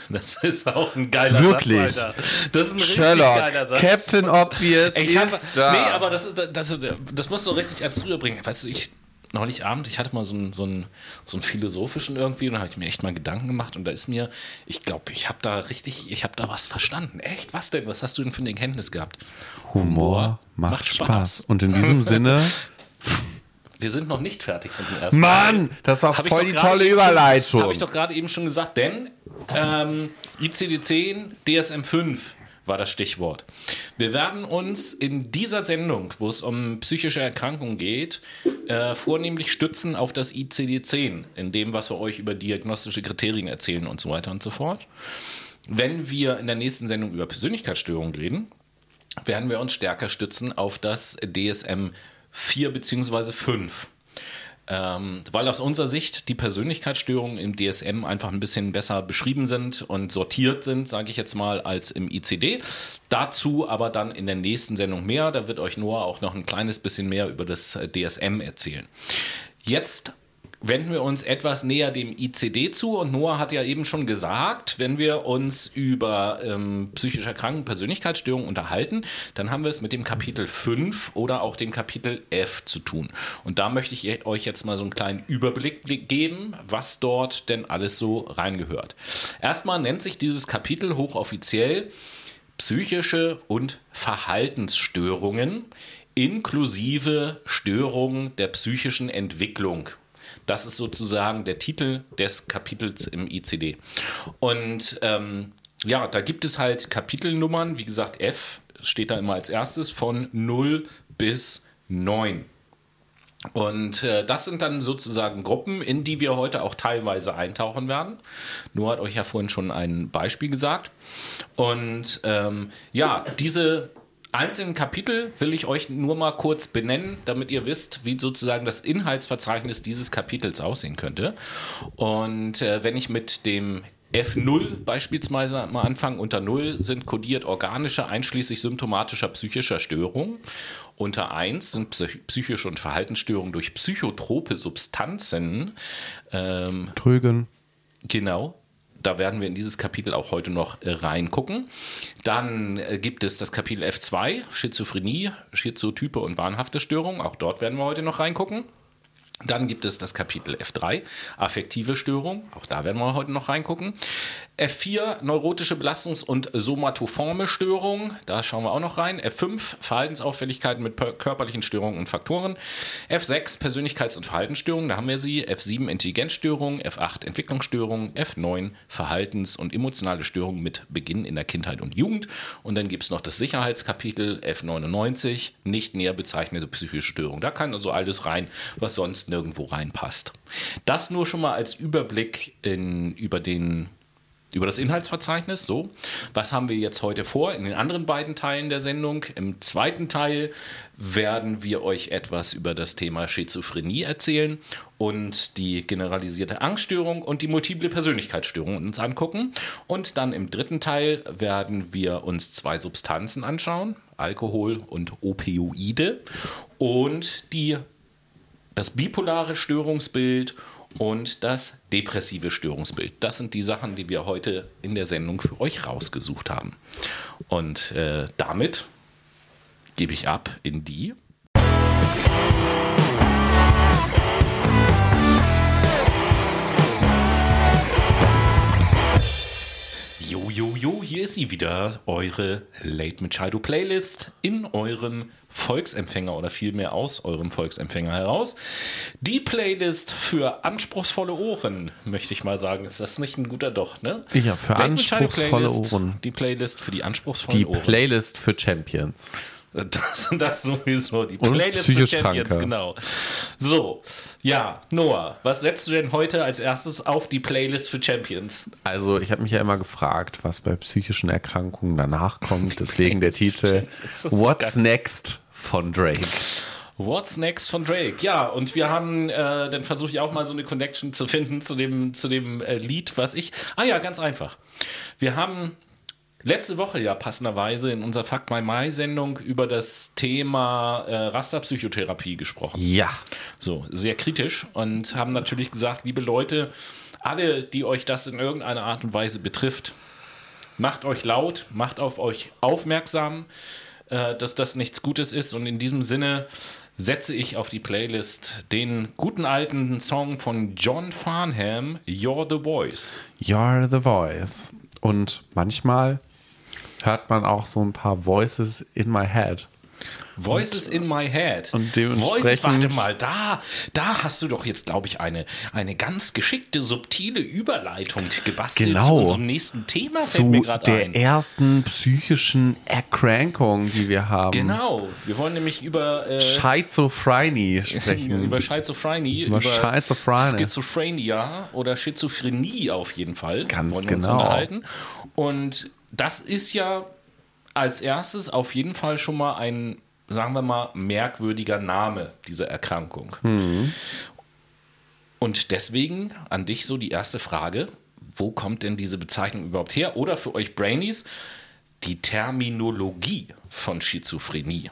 Das ist auch ein geiler Wirklich? Satz, Alter. Das ist ein Sherlock, richtig geiler Satz. Captain Obvious ich hab, da. Nee, aber das, das, das, das musst du richtig als rüberbringen. Weißt du, ich neulich Abend, ich hatte mal so einen, so einen, so einen philosophischen irgendwie und da habe ich mir echt mal Gedanken gemacht und da ist mir, ich glaube, ich habe da richtig, ich habe da was verstanden. Echt? Was denn? Was hast du denn für eine Erkenntnis gehabt? Humor, Humor macht, macht Spaß. Spaß. Und in diesem Sinne Wir sind noch nicht fertig mit dem ersten. Mann, das war voll die tolle Überleitung. Habe ich doch gerade eben schon gesagt, denn ähm, ICD-10, DSM-5 war das Stichwort. Wir werden uns in dieser Sendung, wo es um psychische Erkrankungen geht, äh, vornehmlich stützen auf das ICD-10, in dem, was wir euch über diagnostische Kriterien erzählen und so weiter und so fort. Wenn wir in der nächsten Sendung über Persönlichkeitsstörungen reden, werden wir uns stärker stützen auf das DSM 4 bzw. 5. Ähm, weil aus unserer Sicht die Persönlichkeitsstörungen im DSM einfach ein bisschen besser beschrieben sind und sortiert sind, sage ich jetzt mal, als im ICD. Dazu aber dann in der nächsten Sendung mehr. Da wird euch Noah auch noch ein kleines bisschen mehr über das DSM erzählen. Jetzt wenden wir uns etwas näher dem ICD zu. Und Noah hat ja eben schon gesagt, wenn wir uns über ähm, psychisch erkrankte Persönlichkeitsstörungen unterhalten, dann haben wir es mit dem Kapitel 5 oder auch dem Kapitel F zu tun. Und da möchte ich euch jetzt mal so einen kleinen Überblick geben, was dort denn alles so reingehört. Erstmal nennt sich dieses Kapitel hochoffiziell psychische und Verhaltensstörungen inklusive Störungen der psychischen Entwicklung das ist sozusagen der Titel des Kapitels im ICD. Und ähm, ja, da gibt es halt Kapitelnummern, wie gesagt, F steht da immer als erstes von 0 bis 9. Und äh, das sind dann sozusagen Gruppen, in die wir heute auch teilweise eintauchen werden. Nur hat euch ja vorhin schon ein Beispiel gesagt. Und ähm, ja, diese einzelnen Kapitel will ich euch nur mal kurz benennen, damit ihr wisst, wie sozusagen das Inhaltsverzeichnis dieses Kapitels aussehen könnte. Und äh, wenn ich mit dem F0 beispielsweise mal anfangen. Unter 0 sind kodiert organische, einschließlich symptomatischer psychischer Störungen. Unter 1 sind psychische und Verhaltensstörungen durch psychotrope Substanzen. Ähm, Trögen. Genau. Da werden wir in dieses Kapitel auch heute noch äh, reingucken. Dann äh, gibt es das Kapitel F2, Schizophrenie, Schizotype und wahnhafte Störungen. Auch dort werden wir heute noch reingucken. Dann gibt es das Kapitel F3, affektive Störung. Auch da werden wir heute noch reingucken. F4, neurotische Belastungs- und somatoforme Störungen. Da schauen wir auch noch rein. F5, Verhaltensauffälligkeiten mit körperlichen Störungen und Faktoren. F6, Persönlichkeits- und Verhaltensstörungen. Da haben wir sie. F7, Intelligenzstörungen. F8, Entwicklungsstörungen. F9, Verhaltens- und emotionale Störungen mit Beginn in der Kindheit und Jugend. Und dann gibt es noch das Sicherheitskapitel F99, nicht näher bezeichnete psychische Störungen. Da kann also alles rein, was sonst nirgendwo reinpasst. Das nur schon mal als Überblick in, über den über das Inhaltsverzeichnis. So, was haben wir jetzt heute vor in den anderen beiden Teilen der Sendung? Im zweiten Teil werden wir euch etwas über das Thema Schizophrenie erzählen und die generalisierte Angststörung und die multiple Persönlichkeitsstörung uns angucken. Und dann im dritten Teil werden wir uns zwei Substanzen anschauen, Alkohol und Opioide und die, das bipolare Störungsbild und das depressive Störungsbild. Das sind die Sachen, die wir heute in der Sendung für euch rausgesucht haben. Und äh, damit gebe ich ab in die. Jo, jo, hier ist sie wieder, eure Late Machado Playlist in eurem Volksempfänger oder vielmehr aus eurem Volksempfänger heraus. Die Playlist für anspruchsvolle Ohren, möchte ich mal sagen. Ist das nicht ein guter Doch, ne? Ja, für Late anspruchsvolle Playlist, Ohren. Die Playlist für die anspruchsvollen Die Ohren. Playlist für Champions. Das und das sowieso. Die Playlist für Champions, Kranke. genau. So, ja, Noah, was setzt du denn heute als erstes auf die Playlist für Champions? Also ich habe mich ja immer gefragt, was bei psychischen Erkrankungen danach kommt. Deswegen der Titel What's. Next von Drake. What's Next von Drake? Ja, und wir haben, äh, dann versuche ich auch mal so eine Connection zu finden zu dem, zu dem äh, Lied, was ich. Ah ja, ganz einfach. Wir haben letzte Woche ja passenderweise in unserer Fuck My My Sendung über das Thema äh, Rasterpsychotherapie gesprochen. Ja. So, sehr kritisch und haben natürlich gesagt, liebe Leute, alle, die euch das in irgendeiner Art und Weise betrifft, macht euch laut, macht auf euch aufmerksam, äh, dass das nichts Gutes ist. Und in diesem Sinne setze ich auf die Playlist den guten alten Song von John Farnham, You're the Voice. You're the Voice. Und manchmal hört man auch so ein paar Voices in my head. Voices in my head. und dementsprechend- Voices, warte mal, da, da hast du doch jetzt, glaube ich, eine, eine ganz geschickte, subtile Überleitung gebastelt Genau. zu unserem nächsten Thema, Zu der ein. ersten psychischen Erkrankung, die wir haben. Genau, wir wollen nämlich über, äh, Schizophrenie sprechen. über Schizophrenie, Über Schizophrenie. Schizophrenia oder Schizophrenie auf jeden Fall. Ganz wollen wir uns genau. unterhalten. Und das ist ja als erstes auf jeden Fall schon mal ein, sagen wir mal, merkwürdiger Name dieser Erkrankung. Mhm. Und deswegen an dich so die erste Frage: Wo kommt denn diese Bezeichnung überhaupt her? Oder für euch Brainies die Terminologie von Schizophrenie.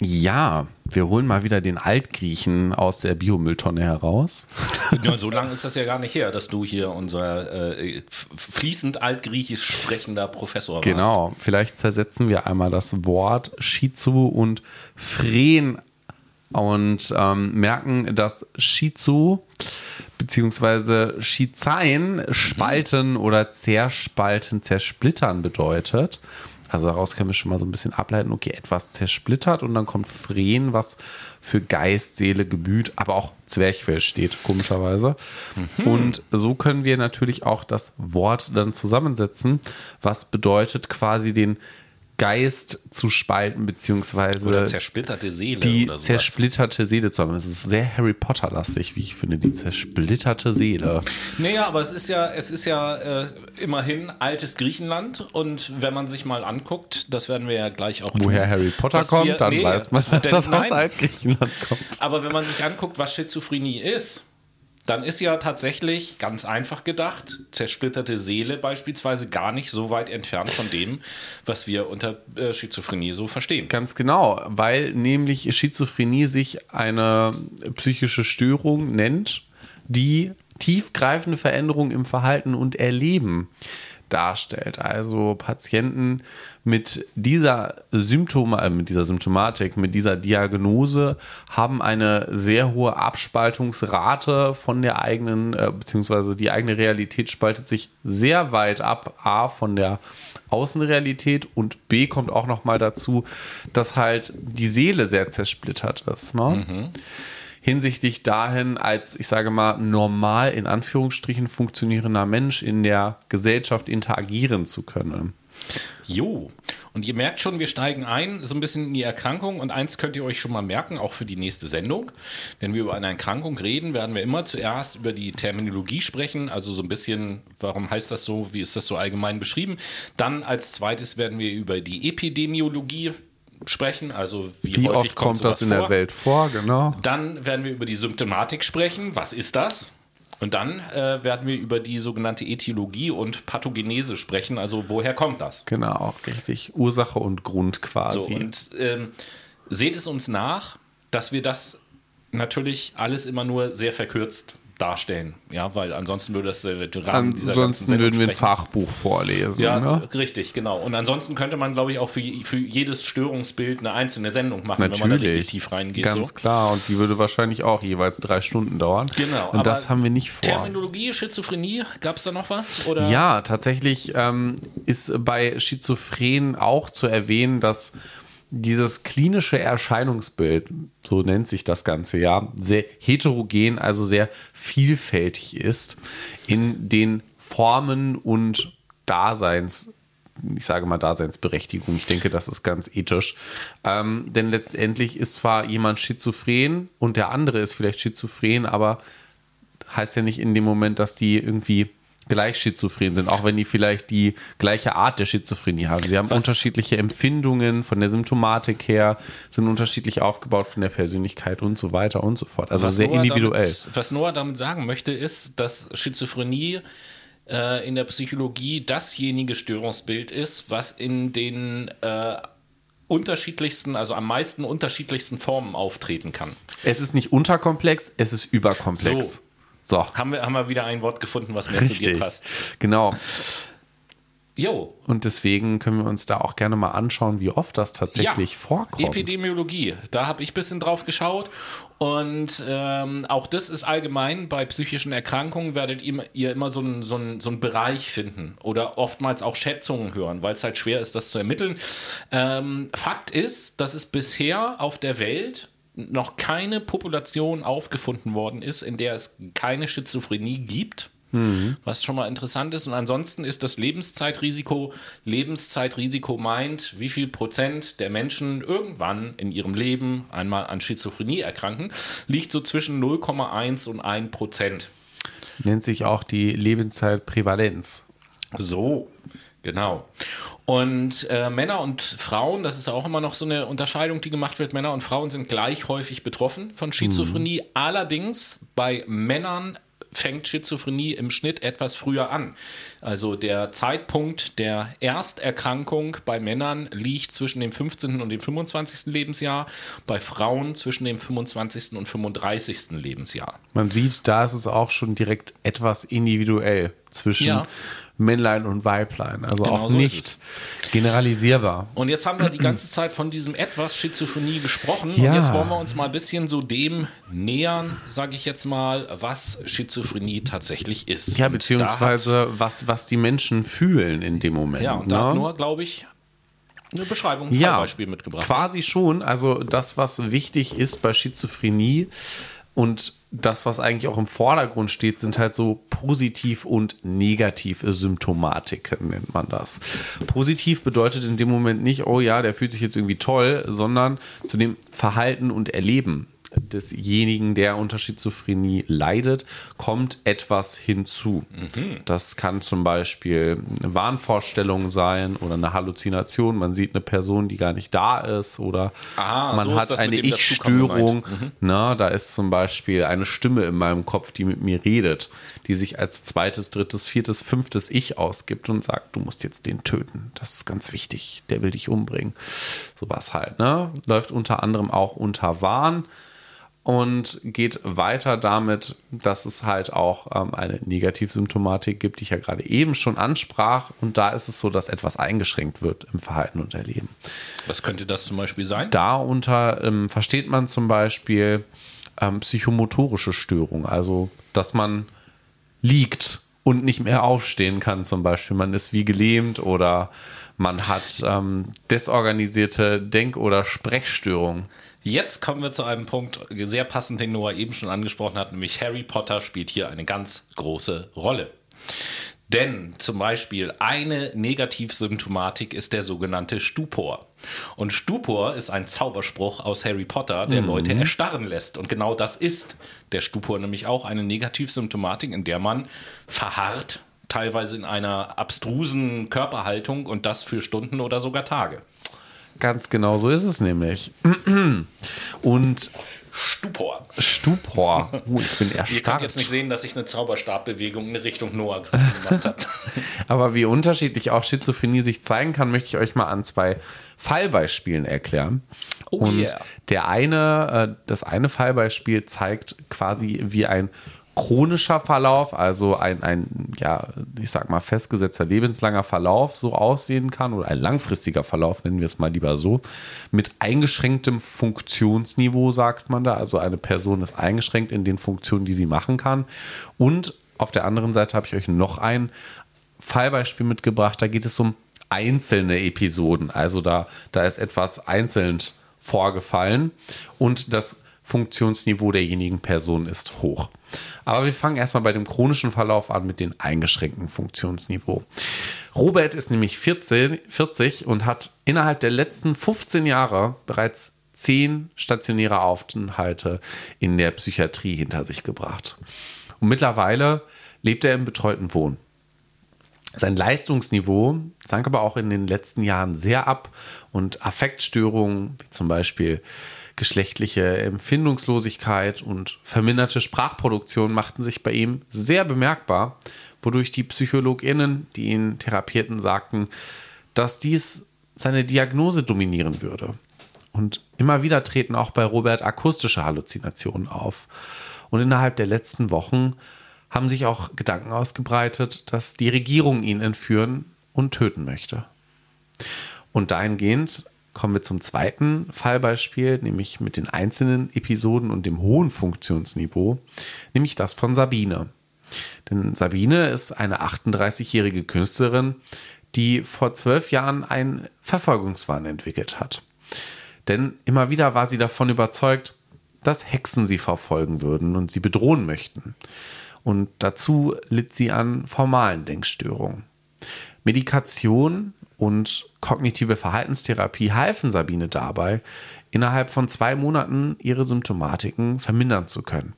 Ja, wir holen mal wieder den Altgriechen aus der Biomülltonne heraus. Ja, so lange ist das ja gar nicht her, dass du hier unser äh, fließend altgriechisch sprechender Professor warst. Genau, vielleicht zersetzen wir einmal das Wort Shizu und Phren und ähm, merken, dass Shizu beziehungsweise Shizain spalten oder zerspalten, zersplittern bedeutet. Also daraus können wir schon mal so ein bisschen ableiten, okay, etwas zersplittert und dann kommt Phren, was für Geist, Seele, Gemüt, aber auch Zwerchfell steht, komischerweise. Und so können wir natürlich auch das Wort dann zusammensetzen, was bedeutet quasi den Geist zu spalten, beziehungsweise Oder zersplitterte Seele die oder sowas. zersplitterte Seele zu haben. Es ist sehr Harry Potter-lastig, wie ich finde, die zersplitterte Seele. Naja, aber es ist ja, es ist ja äh, immerhin altes Griechenland und wenn man sich mal anguckt, das werden wir ja gleich auch Woher tun, Harry Potter kommt, wir- dann nee, weiß man, dass denn das aus Altgriechenland kommt. Aber wenn man sich anguckt, was Schizophrenie ist, dann ist ja tatsächlich ganz einfach gedacht, zersplitterte Seele beispielsweise gar nicht so weit entfernt von dem, was wir unter äh, Schizophrenie so verstehen. Ganz genau, weil nämlich Schizophrenie sich eine psychische Störung nennt, die tiefgreifende Veränderungen im Verhalten und Erleben darstellt. Also Patienten mit dieser Symptoma, äh, mit dieser Symptomatik, mit dieser Diagnose haben eine sehr hohe Abspaltungsrate von der eigenen, äh, beziehungsweise die eigene Realität spaltet sich sehr weit ab, A, von der Außenrealität und B kommt auch noch mal dazu, dass halt die Seele sehr zersplittert ist. Ne? Hinsichtlich dahin, als ich sage mal normal in Anführungsstrichen funktionierender Mensch in der Gesellschaft interagieren zu können. Jo, und ihr merkt schon, wir steigen ein, so ein bisschen in die Erkrankung. Und eins könnt ihr euch schon mal merken, auch für die nächste Sendung. Wenn wir über eine Erkrankung reden, werden wir immer zuerst über die Terminologie sprechen. Also so ein bisschen, warum heißt das so, wie ist das so allgemein beschrieben. Dann als zweites werden wir über die Epidemiologie sprechen, also wie, Wie häufig oft kommt das sowas in vor. der Welt vor, genau. Dann werden wir über die Symptomatik sprechen. Was ist das? Und dann äh, werden wir über die sogenannte Etiologie und Pathogenese sprechen. Also woher kommt das? Genau, richtig. Ursache und Grund quasi. So, und ähm, seht es uns nach, dass wir das natürlich alles immer nur sehr verkürzt darstellen. Ja, weil ansonsten würde das äh, Rahmen Ansonsten würden wir ein. Fachbuch vorlesen. Ja, ne? richtig, genau. Und ansonsten könnte man, glaube ich, auch für, für jedes Störungsbild eine einzelne Sendung machen, wenn man da Natürlich. richtig tief reingeht. Ganz so. klar. Und die würde wahrscheinlich auch jeweils drei Stunden dauern. Genau, Und das haben wir nicht vor. Terminologie, Schizophrenie, gab es da noch was? Oder? Ja, tatsächlich ähm, ist bei Schizophren auch zu erwähnen, dass dieses klinische Erscheinungsbild, so nennt sich das Ganze ja, sehr heterogen, also sehr vielfältig ist in den Formen und Daseins, ich sage mal Daseinsberechtigung. Ich denke, das ist ganz ethisch. Ähm, denn letztendlich ist zwar jemand schizophren und der andere ist vielleicht schizophren, aber heißt ja nicht in dem Moment, dass die irgendwie gleich schizophren sind, auch wenn die vielleicht die gleiche Art der Schizophrenie haben. Sie haben Was- unterschiedliche Empfindungen von der Symptomatik her, sind unterschiedlich aufgebaut von der Persönlichkeit und so weiter und so fort. Also sehr Noah individuell. Damit, was Noah damit sagen möchte, ist, dass Schizophrenie äh, in der Psychologie dasjenige Störungsbild ist, was in den äh, unterschiedlichsten, also am meisten unterschiedlichsten Formen auftreten kann. Es ist nicht unterkomplex, es ist überkomplex. So. So, Haben wir, haben wir wieder ein Wort gefunden, was mehr zu dir richtig. passt. Genau. Jo, Und deswegen können wir uns da auch gerne mal anschauen, wie oft das tatsächlich vorkommt. Epidemiologie, da habe ich ein bisschen drauf geschaut. Und ähm, auch das ist allgemein bei psychischen Erkrankungen, werdet ihr, ihr immer so einen so einen- so einen Bereich finden oder oftmals auch Schätzungen hören, weil es halt schwer ist, das zu ermitteln. Ähm, Fakt ist, dass es bisher auf der Welt noch keine Population aufgefunden worden ist, in der es keine Schizophrenie gibt. Was schon mal interessant ist. Und ansonsten ist das Lebenszeitrisiko, Lebenszeitrisiko meint, wie viel Prozent der Menschen irgendwann in ihrem Leben einmal an Schizophrenie erkranken, liegt so zwischen 0,1 und 1 Prozent. Nennt sich auch die Lebenszeitprävalenz. So, genau. Und äh, Männer und Frauen, das ist auch immer noch so eine Unterscheidung, die gemacht wird. Männer und Frauen sind gleich häufig betroffen von Schizophrenie. Allerdings bei Männern fängt Schizophrenie im Schnitt etwas früher an. Also der Zeitpunkt der Ersterkrankung bei Männern liegt zwischen dem 15. und dem 25. Lebensjahr, bei Frauen zwischen dem 25. und 35. Lebensjahr. Man sieht, da ist es auch schon direkt etwas individuell zwischen Ja. Männlein und Weiblein. Also Genau auch so nicht generalisierbar. Und jetzt haben wir die ganze Zeit von diesem etwas Schizophrenie gesprochen. Ja. Und jetzt wollen wir uns mal ein bisschen so dem nähern, sage ich jetzt mal, was Schizophrenie tatsächlich ist. Ja, Und beziehungsweise was, was die Menschen fühlen in dem Moment. Hat, ja, und da hat ne? nur, glaube ich, eine Beschreibung, ein ja, Fallbeispiel mitgebracht. quasi schon. Also das, was wichtig ist bei Schizophrenie und das, was eigentlich auch im Vordergrund steht, sind halt so positiv und negative Symptomatiken, nennt man das. Positiv bedeutet in dem Moment nicht, oh ja, der fühlt sich jetzt irgendwie toll, sondern zu dem Verhalten und Erleben desjenigen, der unter Schizophrenie leidet, kommt etwas hinzu. Mhm. Das kann zum Beispiel eine Wahnvorstellung sein oder eine Halluzination. Man sieht eine Person, die gar nicht da ist oder Ah, man so hat eine Ich-Störung. Mhm. Na, da ist zum Beispiel eine Stimme in meinem Kopf, die mit mir redet, die sich als zweites, drittes, viertes, fünftes Ich ausgibt und sagt, du musst jetzt den töten. Das ist ganz wichtig. Der will dich umbringen. Sowas halt, ne? Läuft unter anderem auch unter Wahn und geht weiter damit, dass es halt auch ähm, eine Negativsymptomatik gibt, die ich ja gerade eben schon ansprach. Und da ist es so, dass etwas eingeschränkt wird im Verhalten und Erleben. Was könnte das zum Beispiel sein? Darunter ähm, versteht man zum Beispiel ähm, psychomotorische Störungen, also dass man liegt und nicht mehr aufstehen kann zum Beispiel. Man ist wie gelähmt oder man hat ähm, desorganisierte Denk- oder Sprechstörungen. Jetzt kommen wir zu einem Punkt, sehr passend, den Noah eben schon angesprochen hat, nämlich Harry Potter spielt hier eine ganz große Rolle. Denn zum Beispiel eine Negativsymptomatik ist der sogenannte Stupor. Und Stupor ist ein Zauberspruch aus Harry Potter, der mhm. Leute erstarren lässt. Und genau das ist der Stupor, nämlich auch eine Negativsymptomatik, in der man verharrt, teilweise in einer abstrusen Körperhaltung und das für Stunden oder sogar Tage. Ganz genau so ist es nämlich. Und Stupor. Stupor. Uh, ich bin erstarrt. Ihr könnt jetzt nicht sehen, dass ich eine Zauberstabbewegung in Richtung Noah gemacht habe. Aber wie unterschiedlich auch Schizophrenie sich zeigen kann, möchte ich euch mal an zwei Fallbeispielen erklären. Oh Und yeah. der eine, äh, das eine Fallbeispiel zeigt quasi, wie ein chronischer Verlauf, also ein, ein, ja, ich sag mal, festgesetzter lebenslanger Verlauf so aussehen kann oder ein langfristiger Verlauf, nennen wir es mal lieber so, mit eingeschränktem Funktionsniveau, sagt man da. Also eine Person ist eingeschränkt in den Funktionen, die sie machen kann. Und auf der anderen Seite habe ich euch noch ein Fallbeispiel mitgebracht. Da geht es um einzelne Episoden. Also da, da ist etwas einzeln vorgefallen und das Funktionsniveau derjenigen Person ist hoch. Aber wir fangen erstmal bei dem chronischen Verlauf an mit dem eingeschränkten Funktionsniveau. Robert ist nämlich 14, 40 und hat innerhalb der letzten 15 Jahre bereits zehn stationäre Aufenthalte in der Psychiatrie hinter sich gebracht. Und mittlerweile lebt er im betreuten Wohnen. Sein Leistungsniveau sank aber auch in den letzten Jahren sehr ab und Affektstörungen, wie zum Beispiel geschlechtliche Empfindungslosigkeit und verminderte Sprachproduktion machten sich bei ihm sehr bemerkbar, wodurch die PsychologInnen, die ihn therapierten, sagten, dass dies seine Diagnose dominieren würde. Und immer wieder treten auch bei Robert akustische Halluzinationen auf. Und innerhalb der letzten Wochen haben sich auch Gedanken ausgebreitet, dass die Regierung ihn entführen und töten möchte. Und dahingehend kommen wir zum zweiten Fallbeispiel, nämlich mit den einzelnen Episoden und dem hohen Funktionsniveau, nämlich das von Sabine. Denn Sabine ist eine 38-jährige Künstlerin, die vor zwölf Jahren einen Verfolgungswahn entwickelt hat. Denn immer wieder war sie davon überzeugt, dass Hexen sie verfolgen würden und sie bedrohen möchten. Und dazu litt sie an formalen Denkstörungen. Medikation und kognitive Verhaltenstherapie halfen Sabine dabei, innerhalb von zwei Monaten ihre Symptomatiken vermindern zu können.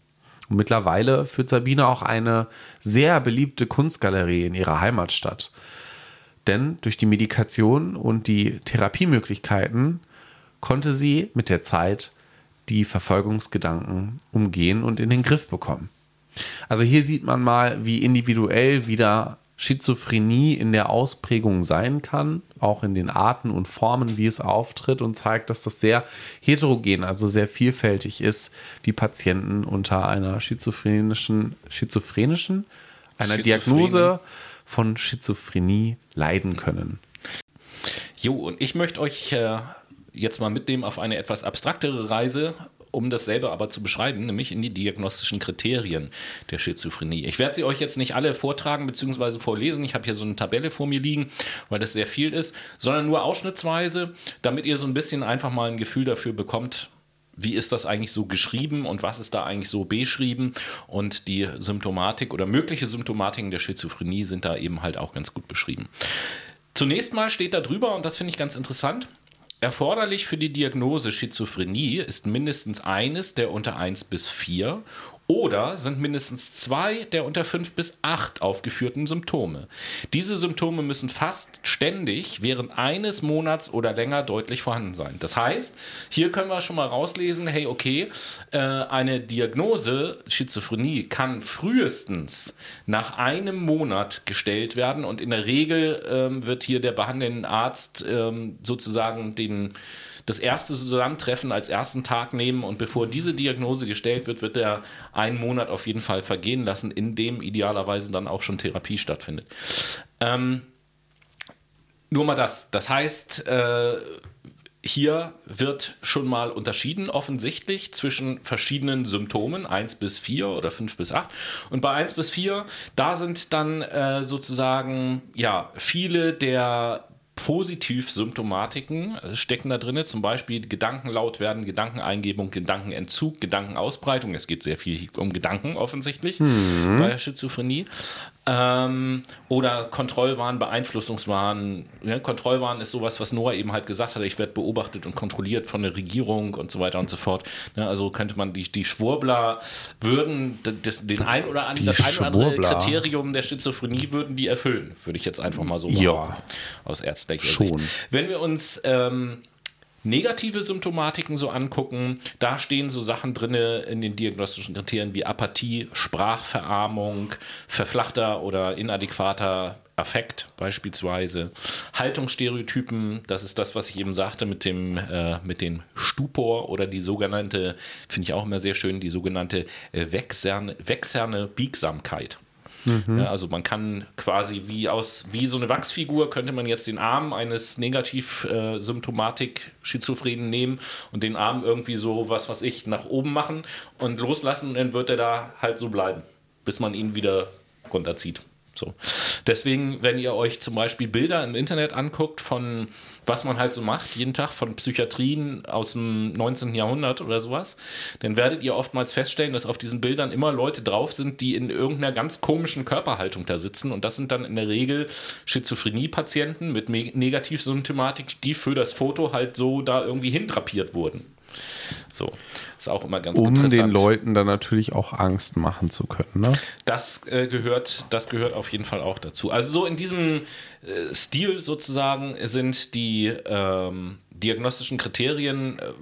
Und mittlerweile führt Sabine auch eine sehr beliebte Kunstgalerie in ihrer Heimatstadt. Denn durch die Medikation und die Therapiemöglichkeiten konnte sie mit der Zeit die Verfolgungsgedanken umgehen und in den Griff bekommen. Also hier sieht man mal, wie individuell wieder Schizophrenie in der Ausprägung sein kann, auch in den Arten und Formen, wie es auftritt und zeigt, dass das sehr heterogen, also sehr vielfältig ist, wie Patienten unter einer schizophrenischen, schizophrenischen, einer Diagnose von Schizophrenie leiden können. Jo, und ich möchte euch äh, jetzt mal mitnehmen auf eine etwas abstraktere Reise um dasselbe aber zu beschreiben, nämlich in die diagnostischen Kriterien der Schizophrenie. Ich werde sie euch jetzt nicht alle vortragen bzw. vorlesen. Ich habe hier so eine Tabelle vor mir liegen, weil das sehr viel ist, sondern nur ausschnittsweise, damit ihr so ein bisschen einfach mal ein Gefühl dafür bekommt, wie ist das eigentlich so geschrieben und was ist da eigentlich so beschrieben und die Symptomatik oder mögliche Symptomatiken der Schizophrenie sind da eben halt auch ganz gut beschrieben. Zunächst mal steht da drüber, und das finde ich ganz interessant, Erforderlich für die Diagnose Schizophrenie ist mindestens eines der unter 1 bis 4 oder sind mindestens zwei der unter fünf bis acht aufgeführten Symptome. Diese Symptome müssen fast ständig während eines Monats oder länger deutlich vorhanden sein. Das heißt, hier können wir schon mal rauslesen, hey, okay, äh, eine Diagnose Schizophrenie kann frühestens nach einem Monat gestellt werden und in der Regel ähm, wird hier der behandelnde Arzt ähm, sozusagen den das erste Zusammentreffen als ersten Tag nehmen und bevor diese Diagnose gestellt wird, wird er einen Monat auf jeden Fall vergehen lassen, in dem idealerweise dann auch schon Therapie stattfindet. Ähm, nur mal das. Das heißt, äh, hier wird schon mal unterschieden offensichtlich zwischen verschiedenen Symptomen, 1 bis 4 oder 5 bis 8. Und bei 1 bis 4, da sind dann äh, sozusagen ja viele der Positiv-Symptomatiken stecken da drin, zum Beispiel Gedanken laut werden, Gedankeneingebung, Gedankenentzug, Gedankenausbreitung. Es geht sehr viel um Gedanken offensichtlich mhm. bei der Schizophrenie. Ähm, oder Kontrollwahn, Beeinflussungswahn. Ja, Kontrollwahn ist sowas, was Noah eben halt gesagt hat, ich werde beobachtet und kontrolliert von der Regierung und so weiter und so fort. Ja, also könnte man die, die Schwurbler würden das, den ein oder an, das ein oder andere Kriterium der Schizophrenie würden die erfüllen, würde ich jetzt einfach mal so sagen. Ja. Aus ärztlicher Schon. Sicht. Wenn wir uns ähm, negative Symptomatiken so angucken, da stehen so Sachen drin in den diagnostischen Kriterien wie Apathie, Sprachverarmung, verflachter oder inadäquater Affekt beispielsweise, Haltungsstereotypen, das ist das, was ich eben sagte mit dem äh, mit dem Stupor oder die sogenannte, finde ich auch immer sehr schön, die sogenannte äh, wechserne, wechserne Biegsamkeit. Mhm. Ja, also man kann quasi wie aus, wie so eine Wachsfigur, könnte man jetzt den Arm eines Negativ-Symptomatik-Schizophrenen äh, nehmen und den Arm irgendwie so, was weiß ich, nach oben machen und loslassen und dann wird er da halt so bleiben, bis man ihn wieder runterzieht. So. Deswegen, wenn ihr euch zum Beispiel Bilder im Internet anguckt von was man halt so macht, jeden Tag von Psychiatrien aus dem 19. Jahrhundert oder sowas, dann werdet ihr oftmals feststellen, dass auf diesen Bildern immer Leute drauf sind, die in irgendeiner ganz komischen Körperhaltung da sitzen. Und das sind dann in der Regel Schizophrenie-Patienten mit Negativsymptomatik, die für das Foto halt so da irgendwie hintrapiert wurden. So, ist auch immer ganz um interessant. Um den Leuten dann natürlich auch Angst machen zu können. Ne? Das, äh, gehört, das gehört auf jeden Fall auch dazu. Also so in diesem äh, Stil sozusagen sind die ähm, diagnostischen Kriterien äh,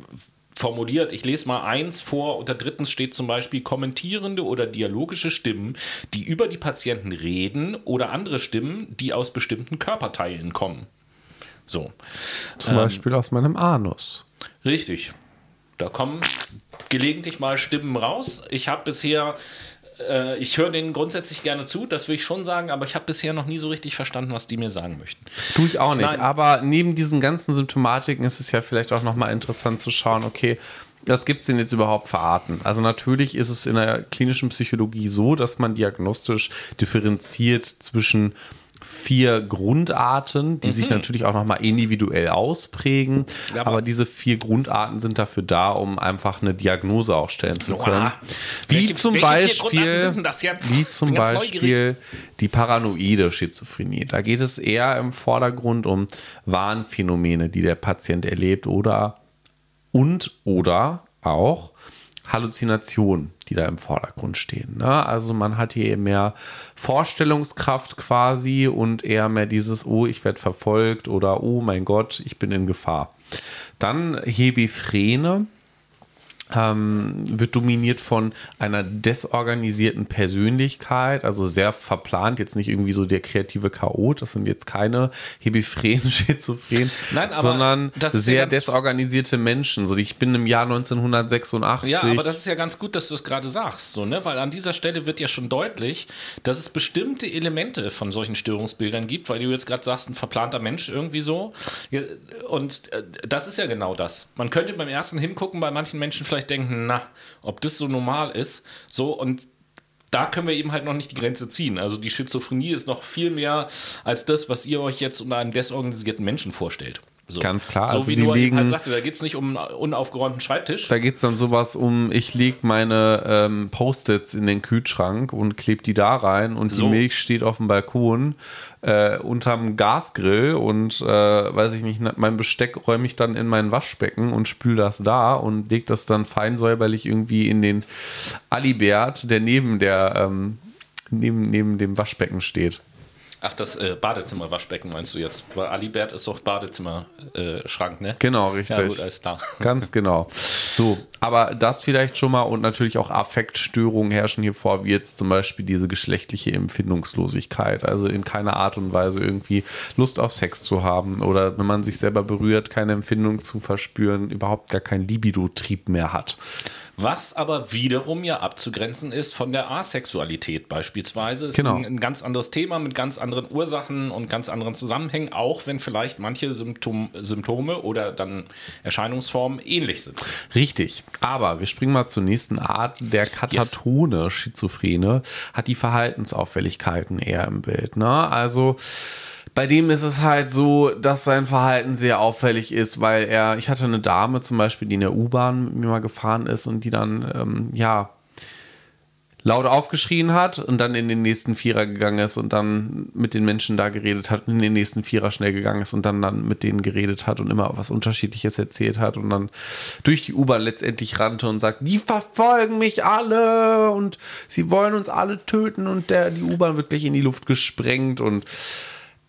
formuliert. Ich lese mal eins vor. Unter drittens steht zum Beispiel kommentierende oder dialogische Stimmen, die über die Patienten reden oder andere Stimmen, die aus bestimmten Körperteilen kommen. So. Zum ähm, Beispiel aus meinem Anus. Richtig. Da kommen gelegentlich mal Stimmen raus. Ich habe bisher, äh, ich höre denen grundsätzlich gerne zu, das will ich schon sagen, aber ich habe bisher noch nie so richtig verstanden, was die mir sagen möchten. Tue ich auch nicht. Nein. Aber neben diesen ganzen Symptomatiken ist es ja vielleicht auch nochmal interessant zu schauen, okay, was gibt es denn jetzt überhaupt für Arten? Also natürlich ist es in der klinischen Psychologie so, dass man diagnostisch differenziert zwischen vier Grundarten, die mhm. sich natürlich auch nochmal individuell ausprägen. Ja, aber, aber, diese vier Grundarten sind dafür da, um einfach eine Diagnose auch stellen zu können. Boah. Wie welche, zum welche Beispiel, wie zum Beispiel die paranoide Schizophrenie. Da geht es eher im Vordergrund um Warnphänomene, die der Patient erlebt oder und oder auch Halluzinationen, die da im Vordergrund stehen. Ne? Also man hat hier mehr Vorstellungskraft quasi und eher mehr dieses, oh, ich werde verfolgt oder oh mein Gott, ich bin in Gefahr. Dann Hebephrene ähm, wird dominiert von einer desorganisierten Persönlichkeit, also sehr verplant, jetzt nicht irgendwie so der kreative Chaot, das sind jetzt keine hebephrenen Schizophren, Nein, sondern sehr desorganisierte Menschen. So, ich bin im Jahr 1986. Ja, aber das ist ja ganz gut, dass du es gerade sagst, so, ne? weil an dieser Stelle wird ja schon deutlich, dass es bestimmte Elemente von solchen Störungsbildern gibt, weil du jetzt gerade sagst, ein verplanter Mensch irgendwie so. Und äh, das ist ja genau das. Man könnte beim ersten hingucken, bei manchen Menschen vielleicht vielleicht denken, na, ob das so normal ist. So und da können wir eben halt noch nicht die Grenze ziehen. Also die Schizophrenie ist noch viel mehr als das, was ihr euch jetzt unter einem desorganisierten Menschen vorstellt. So. Ganz klar. So also wie du legen, halt sagte, da geht es nicht um einen unaufgeräumten Schreibtisch. Da geht es dann sowas um, ich lege meine ähm, Post-its in den Kühlschrank und klebe die da rein und so. die Milch steht auf dem Balkon äh, unterm Gasgrill und äh, weiß ich nicht, mein Besteck räume ich dann in mein Waschbecken und spüle das da und lege das dann fein säuberlich irgendwie in den Alibert, der neben der ähm, neben, neben dem Waschbecken steht. Ach, das äh, Badezimmerwaschbecken meinst du jetzt? Weil Alibert ist doch Badezimmerschrank, äh, ne? Genau, richtig. Ja, gut, alles klar. Ganz genau. So, aber das vielleicht schon mal und natürlich auch Affektstörungen herrschen hier vor, wie jetzt zum Beispiel diese geschlechtliche Empfindungslosigkeit. Also in keiner Art und Weise irgendwie Lust auf Sex zu haben oder wenn man sich selber berührt, keine Empfindung zu verspüren, überhaupt gar keinen Libido-Trieb mehr hat. Was aber wiederum ja abzugrenzen ist von der Asexualität beispielsweise. Ist genau. ein, ein, ganz anderes Thema mit ganz anderen Ursachen und ganz anderen Zusammenhängen, auch wenn vielleicht manche Symptom, Symptome oder dann Erscheinungsformen ähnlich sind. Richtig. Aber wir springen mal zur nächsten Art. Der katatone yes. Schizophrene hat die Verhaltensauffälligkeiten eher im Bild. Ne? Also Bei dem ist es halt so, dass sein Verhalten sehr auffällig ist, weil er, ich hatte eine Dame zum Beispiel, die in der U-Bahn mit mir mal gefahren ist und die dann, ähm, ja, laut aufgeschrien hat und dann in den nächsten Vierer gegangen ist und dann mit den Menschen da geredet hat und in den nächsten Vierer schnell gegangen ist und dann, dann mit denen geredet hat und immer was Unterschiedliches erzählt hat und dann durch die U-Bahn letztendlich rannte und sagt, die verfolgen mich alle und sie wollen uns alle töten. Und der, die U-Bahn wird gleich in die Luft gesprengt und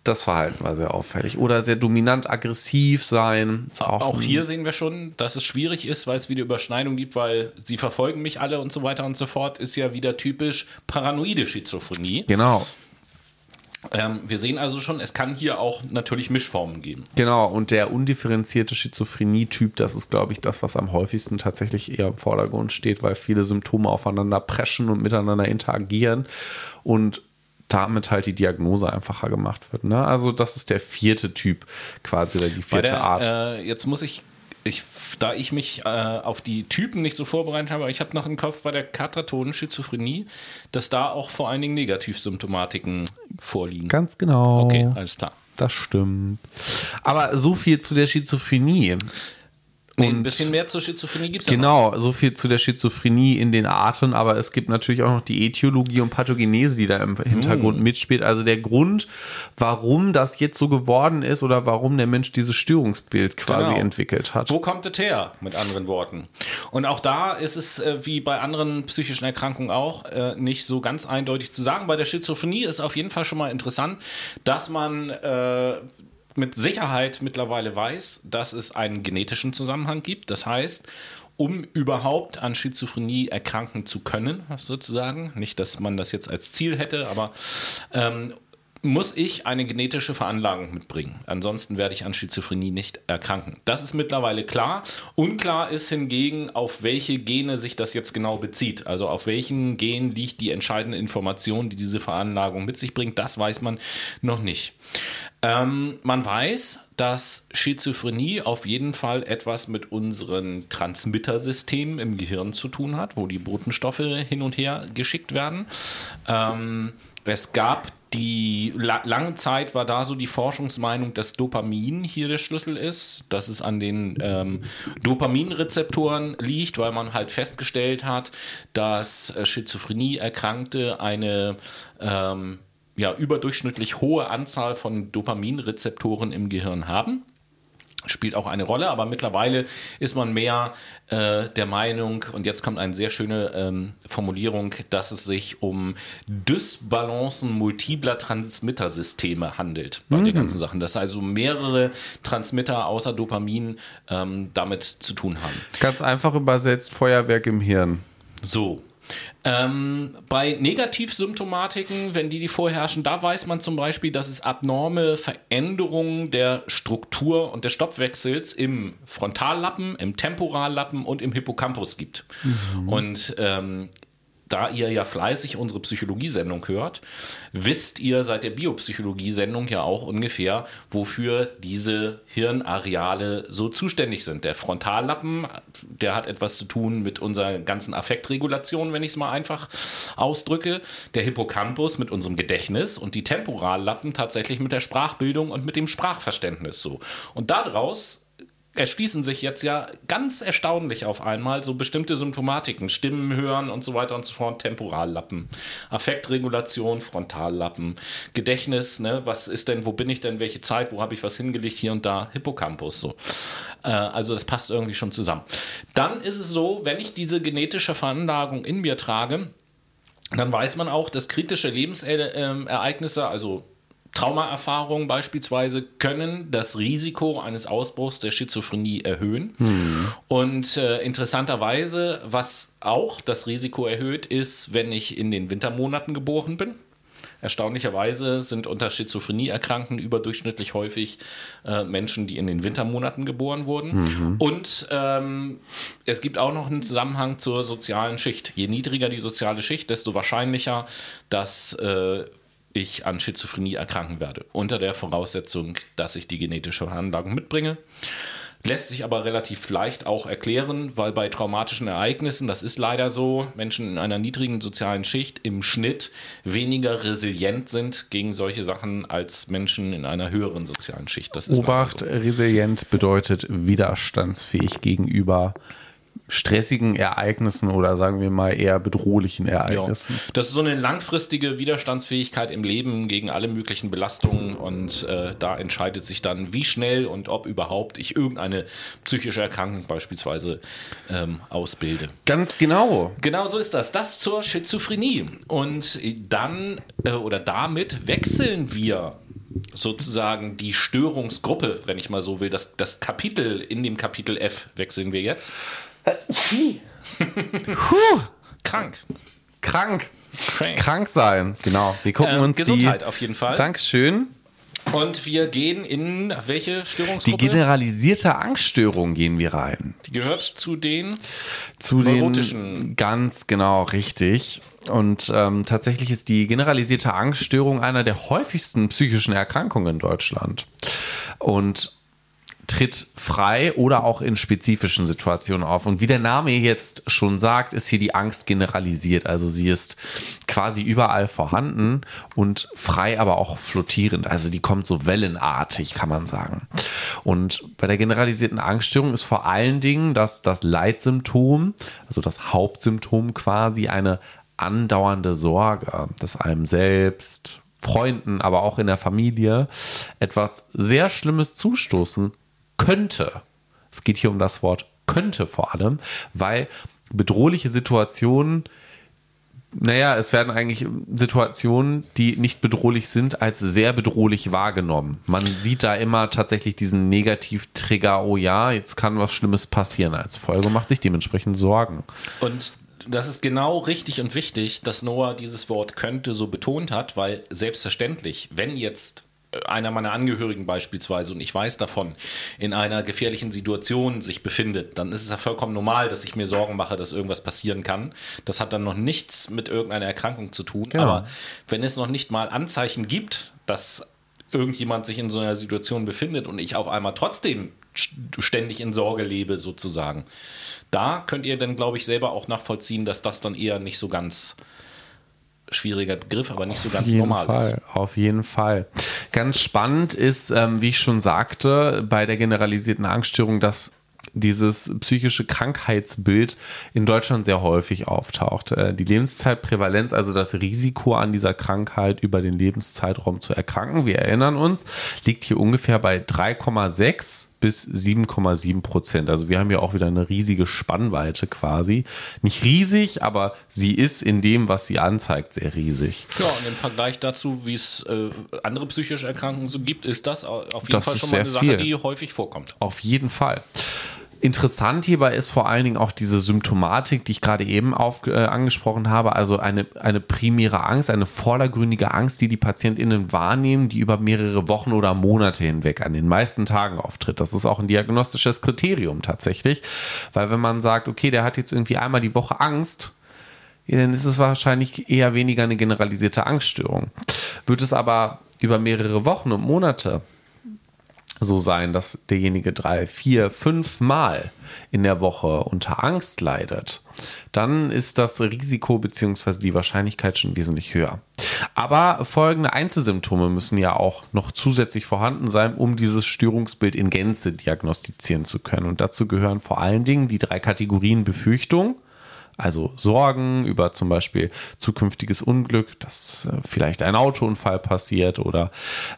das Verhalten war sehr auffällig. Oder sehr dominant aggressiv sein. Auch, auch, hier sehen wir schon, dass es schwierig ist, weil es wieder Überschneidung gibt, weil sie verfolgen mich alle und so weiter und so fort, ist ja wieder typisch paranoide Schizophrenie. Genau. Ähm, wir sehen also schon, es kann hier auch natürlich Mischformen geben. Genau, und der undifferenzierte Schizophrenie-Typ, das ist, glaube ich, das, was am häufigsten tatsächlich eher im Vordergrund steht, weil viele Symptome aufeinander preschen und miteinander interagieren. Und damit halt die Diagnose einfacher gemacht wird. Ne? Also das ist der vierte Typ quasi oder die vierte der, Art. Äh, jetzt muss ich, ich, da ich mich äh, auf die Typen nicht so vorbereitet habe, ich habe noch im Kopf bei der katratonen Schizophrenie, dass da auch vor allen Dingen Negativsymptomatiken vorliegen. Ganz genau. Okay, alles klar. Das stimmt. Aber so viel zu der Schizophrenie. Nee, ein bisschen mehr zur Schizophrenie gibt es Genau, ja so viel zu der Schizophrenie in den Arten, aber es gibt natürlich auch noch die Etiologie und Pathogenese, die da im Hintergrund mm. mitspielt. Also der Grund, warum das jetzt so geworden ist oder warum der Mensch dieses Störungsbild quasi genau. entwickelt hat. Wo kommt es her, mit anderen Worten? Und auch da ist es, äh, wie bei anderen psychischen Erkrankungen auch, äh, nicht so ganz eindeutig zu sagen. Bei der Schizophrenie ist auf jeden Fall schon mal interessant, dass man äh, mit Sicherheit mittlerweile weiß, dass es einen genetischen Zusammenhang gibt. Das heißt, um überhaupt an Schizophrenie erkranken zu können, sozusagen, nicht, dass man das jetzt als Ziel hätte, aber ähm, muss ich eine genetische Veranlagung mitbringen. Ansonsten werde ich an Schizophrenie nicht erkranken. Das ist mittlerweile klar. Unklar ist hingegen, auf welche Gene sich das jetzt genau bezieht. Also auf welchen Gen liegt die entscheidende Information, die diese Veranlagung mit sich bringt. Das weiß man noch nicht. Ähm, man weiß, dass Schizophrenie auf jeden Fall etwas mit unseren Transmittersystemen im Gehirn zu tun hat, wo die Botenstoffe hin und her geschickt werden. Ähm, es gab die la lange Zeit war da so die Forschungsmeinung, dass Dopamin hier der Schlüssel ist, dass es an den ähm, Dopaminrezeptoren liegt, weil man halt festgestellt hat, dass äh, Schizophrenie-Erkrankte eine ähm, ja, überdurchschnittlich hohe Anzahl von Dopaminrezeptoren im Gehirn haben. Spielt auch eine Rolle, aber mittlerweile ist man mehr äh, der Meinung, und jetzt kommt eine sehr schöne ähm, Formulierung, dass es sich um Dysbalancen multipler Transmittersysteme handelt bei mhm. den ganzen Sachen. Dass also mehrere Transmitter außer Dopamin ähm, damit zu tun haben. Ganz einfach übersetzt Feuerwerk im Hirn. So, ähm, bei Negativsymptomatiken, wenn die, die vorherrschen, da weiß man zum Beispiel, dass es abnorme Veränderungen der Struktur und des Stoffwechsels im Frontallappen, im Temporallappen und im Hippocampus gibt. Mhm. Und ähm, da ihr ja fleißig unsere Psychologiesendung hört, wisst ihr seit der Biopsychologiesendung ja auch ungefähr, wofür diese Hirnareale so zuständig sind. Der Frontallappen, der hat etwas zu tun mit unserer ganzen Affektregulation, wenn ich es mal einfach ausdrücke. Der Hippocampus mit unserem Gedächtnis und die Temporallappen tatsächlich mit der Sprachbildung und mit dem Sprachverständnis so. Und daraus erschließen sich jetzt ja ganz erstaunlich auf einmal so bestimmte Symptomatiken, Stimmen hören und so weiter und so fort, Temporallappen, Affektregulation, Frontallappen, Gedächtnis, ne, was ist denn, wo bin ich denn, welche Zeit, wo habe ich was hingelegt, hier und da, Hippocampus, so. Äh, also das passt irgendwie schon zusammen. Dann ist es so, wenn ich diese genetische Veranlagung in mir trage, dann weiß man auch, dass kritische Lebensereignisse, also Traumaerfahrungen beispielsweise können das Risiko eines Ausbruchs der Schizophrenie erhöhen. Mhm. Und äh, interessanterweise, was auch das Risiko erhöht, ist, wenn ich in den Wintermonaten geboren bin. Erstaunlicherweise sind unter Schizophrenie erkrankten überdurchschnittlich häufig äh, Menschen, die in den Wintermonaten geboren wurden. Mhm. Und ähm, es gibt auch noch einen Zusammenhang zur sozialen Schicht. Je niedriger die soziale Schicht, desto wahrscheinlicher, dass äh, ich an Schizophrenie erkranken werde. Unter der Voraussetzung, dass ich die genetische Veranlagung mitbringe. Lässt sich aber relativ leicht auch erklären, weil bei traumatischen Ereignissen, das ist leider so, Menschen in einer niedrigen sozialen Schicht im Schnitt weniger resilient sind gegen solche Sachen als Menschen in einer höheren sozialen Schicht. Das Obacht, so. resilient bedeutet widerstandsfähig gegenüber stressigen Ereignissen oder sagen wir mal eher bedrohlichen Ereignissen. Ja. Das ist so eine langfristige Widerstandsfähigkeit im Leben gegen alle möglichen Belastungen und äh, da entscheidet sich dann, wie schnell und ob überhaupt ich irgendeine psychische Erkrankung beispielsweise ähm, ausbilde. Ganz genau. Genau so ist das. Das zur Schizophrenie. Und dann äh, oder damit wechseln wir sozusagen die Störungsgruppe, wenn ich mal so will, das, das Kapitel in dem Kapitel F wechseln wir jetzt. Puh. Krank. Krank. Krank. Krank sein, genau. Wir gucken ähm, uns Gesundheit die, auf jeden Fall. Dankeschön. Und wir gehen in welche Störungsgruppe? Die generalisierte Angststörung gehen wir rein. Die gehört zu den zu neurotischen. Den, ganz genau, richtig. Und ähm, tatsächlich ist die generalisierte Angststörung einer der häufigsten psychischen Erkrankungen in Deutschland. Und tritt frei oder auch in spezifischen Situationen auf. Und wie der Name jetzt schon sagt, ist hier die Angst generalisiert. Also sie ist quasi überall vorhanden und frei, aber auch flottierend. Also die kommt so wellenartig, kann man sagen. Und bei der generalisierten Angststörung ist vor allen Dingen das, das Leitsymptom, also das Hauptsymptom quasi eine andauernde Sorge, dass einem selbst, Freunden, aber auch in der Familie etwas sehr Schlimmes zustoßen könnte. Es geht hier um das Wort könnte vor allem, weil bedrohliche Situationen, naja, es werden eigentlich Situationen, die nicht bedrohlich sind, als sehr bedrohlich wahrgenommen. Man sieht da immer tatsächlich diesen Negativtrigger, oh ja, jetzt kann was Schlimmes passieren als Folge, macht sich dementsprechend Sorgen. Und das ist genau richtig und wichtig, dass Noah dieses Wort könnte so betont hat, weil selbstverständlich, wenn jetzt einer meiner Angehörigen beispielsweise und ich weiß davon, in einer gefährlichen Situation sich befindet, dann ist es ja vollkommen normal, dass ich mir Sorgen mache, dass irgendwas passieren kann. Das hat dann noch nichts mit irgendeiner Erkrankung zu tun. Genau. Aber wenn es noch nicht mal Anzeichen gibt, dass irgendjemand sich in so einer Situation befindet und ich auf einmal trotzdem ständig in Sorge lebe, sozusagen, da könnt ihr dann, glaube ich, selber auch nachvollziehen, dass das dann eher nicht so ganz schwieriger Begriff, aber nicht auf so ganz normal Fall, ist. Auf jeden Fall. Ganz spannend ist, ähm, wie ich schon sagte, bei der generalisierten Angststörung, dass dieses psychische Krankheitsbild in Deutschland sehr häufig auftaucht. Äh, die Lebenszeitprävalenz, also das Risiko an dieser Krankheit über den Lebenszeitraum zu erkranken, wir erinnern uns, liegt hier ungefähr bei 3,6 bis 7,7 Prozent. Also wir haben ja auch wieder eine riesige Spannweite quasi. Nicht riesig, aber sie ist in dem, was sie anzeigt, sehr riesig. Ja, und im Vergleich dazu, wie es äh, andere psychische Erkrankungen so gibt, ist das auf jeden das Fall schon mal eine Sache, viel. die häufig vorkommt. Auf jeden Fall. Interessant hierbei ist vor allen Dingen auch diese Symptomatik, die ich gerade eben auf, äh, angesprochen habe, also eine, eine primäre Angst, eine vordergründige Angst, die die PatientInnen wahrnehmen, die über mehrere Wochen oder Monate hinweg an den meisten Tagen auftritt. Das ist auch ein diagnostisches Kriterium tatsächlich, weil wenn man sagt, okay, der hat jetzt irgendwie einmal die Woche Angst, dann ist es wahrscheinlich eher weniger eine generalisierte Angststörung. Wird es aber über mehrere Wochen und Monate so sein, dass derjenige drei, vier, fünf Mal in der Woche unter Angst leidet, dann ist das Risiko bzw. die Wahrscheinlichkeit schon wesentlich höher. Aber folgende Einzelsymptome müssen ja auch noch zusätzlich vorhanden sein, um dieses Störungsbild in Gänze diagnostizieren zu können. Und dazu gehören vor allen Dingen die drei Kategorien Befürchtung, also Sorgen über zum Beispiel zukünftiges Unglück, dass äh, vielleicht ein Autounfall passiert oder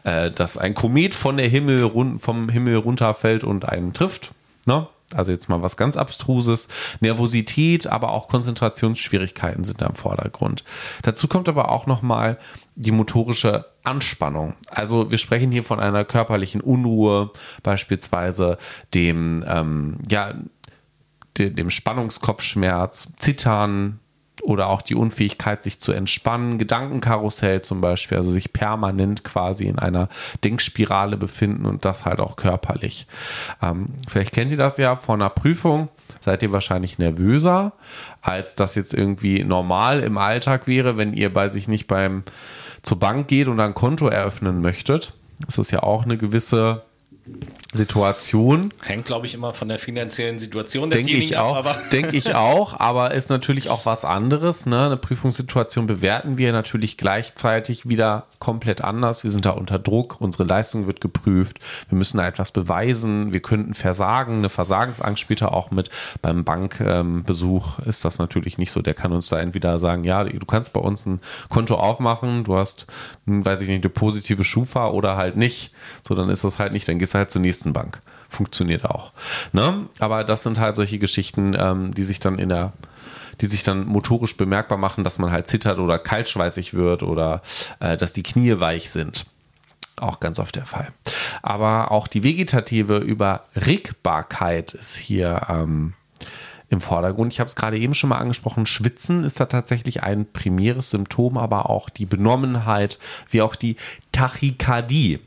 äh, dass ein Komet von der Himmel vom Himmel runterfällt und einen trifft. Ne? Also jetzt mal was ganz Abstruses. Nervosität, aber auch Konzentrationsschwierigkeiten sind da im Vordergrund. Dazu kommt aber auch nochmal die motorische Anspannung. Also wir sprechen hier von einer körperlichen Unruhe, beispielsweise dem, ähm, ja, dem Spannungskopfschmerz, Zittern oder auch die Unfähigkeit, sich zu entspannen, Gedankenkarussell zum Beispiel, also sich permanent quasi in einer Denkspirale befinden und das halt auch körperlich. Ähm, vielleicht kennt ihr das ja vor einer Prüfung, seid ihr wahrscheinlich nervöser, als das jetzt irgendwie normal im Alltag wäre, wenn ihr bei sich nicht beim zur Bank geht und ein Konto eröffnen möchtet. Das ist ja auch eine gewisse Situation. Hängt, glaube ich, immer von der finanziellen Situation Denke ich auch. Denke ich auch, aber ist natürlich auch was anderes. Ne? Eine Prüfungssituation bewerten wir natürlich gleichzeitig wieder komplett anders. Wir sind da unter Druck, unsere Leistung wird geprüft, wir müssen da etwas beweisen, wir könnten versagen. Eine Versagensangst später auch mit. Beim Bankbesuch ähm, ist das natürlich nicht so. Der kann uns da entweder sagen, ja, du kannst bei uns ein Konto aufmachen, du hast, weiß ich nicht, eine positive Schufa oder halt nicht. So, dann ist das halt nicht, dann gehst du halt zur Bank. Funktioniert auch. Ne? Aber das sind halt solche Geschichten, ähm, die sich dann in der die sich dann motorisch bemerkbar machen, dass man halt zittert oder kaltschweißig wird oder äh, dass die Knie weich sind. Auch ganz oft der Fall. Aber auch die vegetative Überregbarkeit ist hier ähm, im Vordergrund. Ich habe es gerade eben schon mal angesprochen. Schwitzen ist da tatsächlich ein primäres Symptom, aber auch die Benommenheit, wie auch die Tachykardie.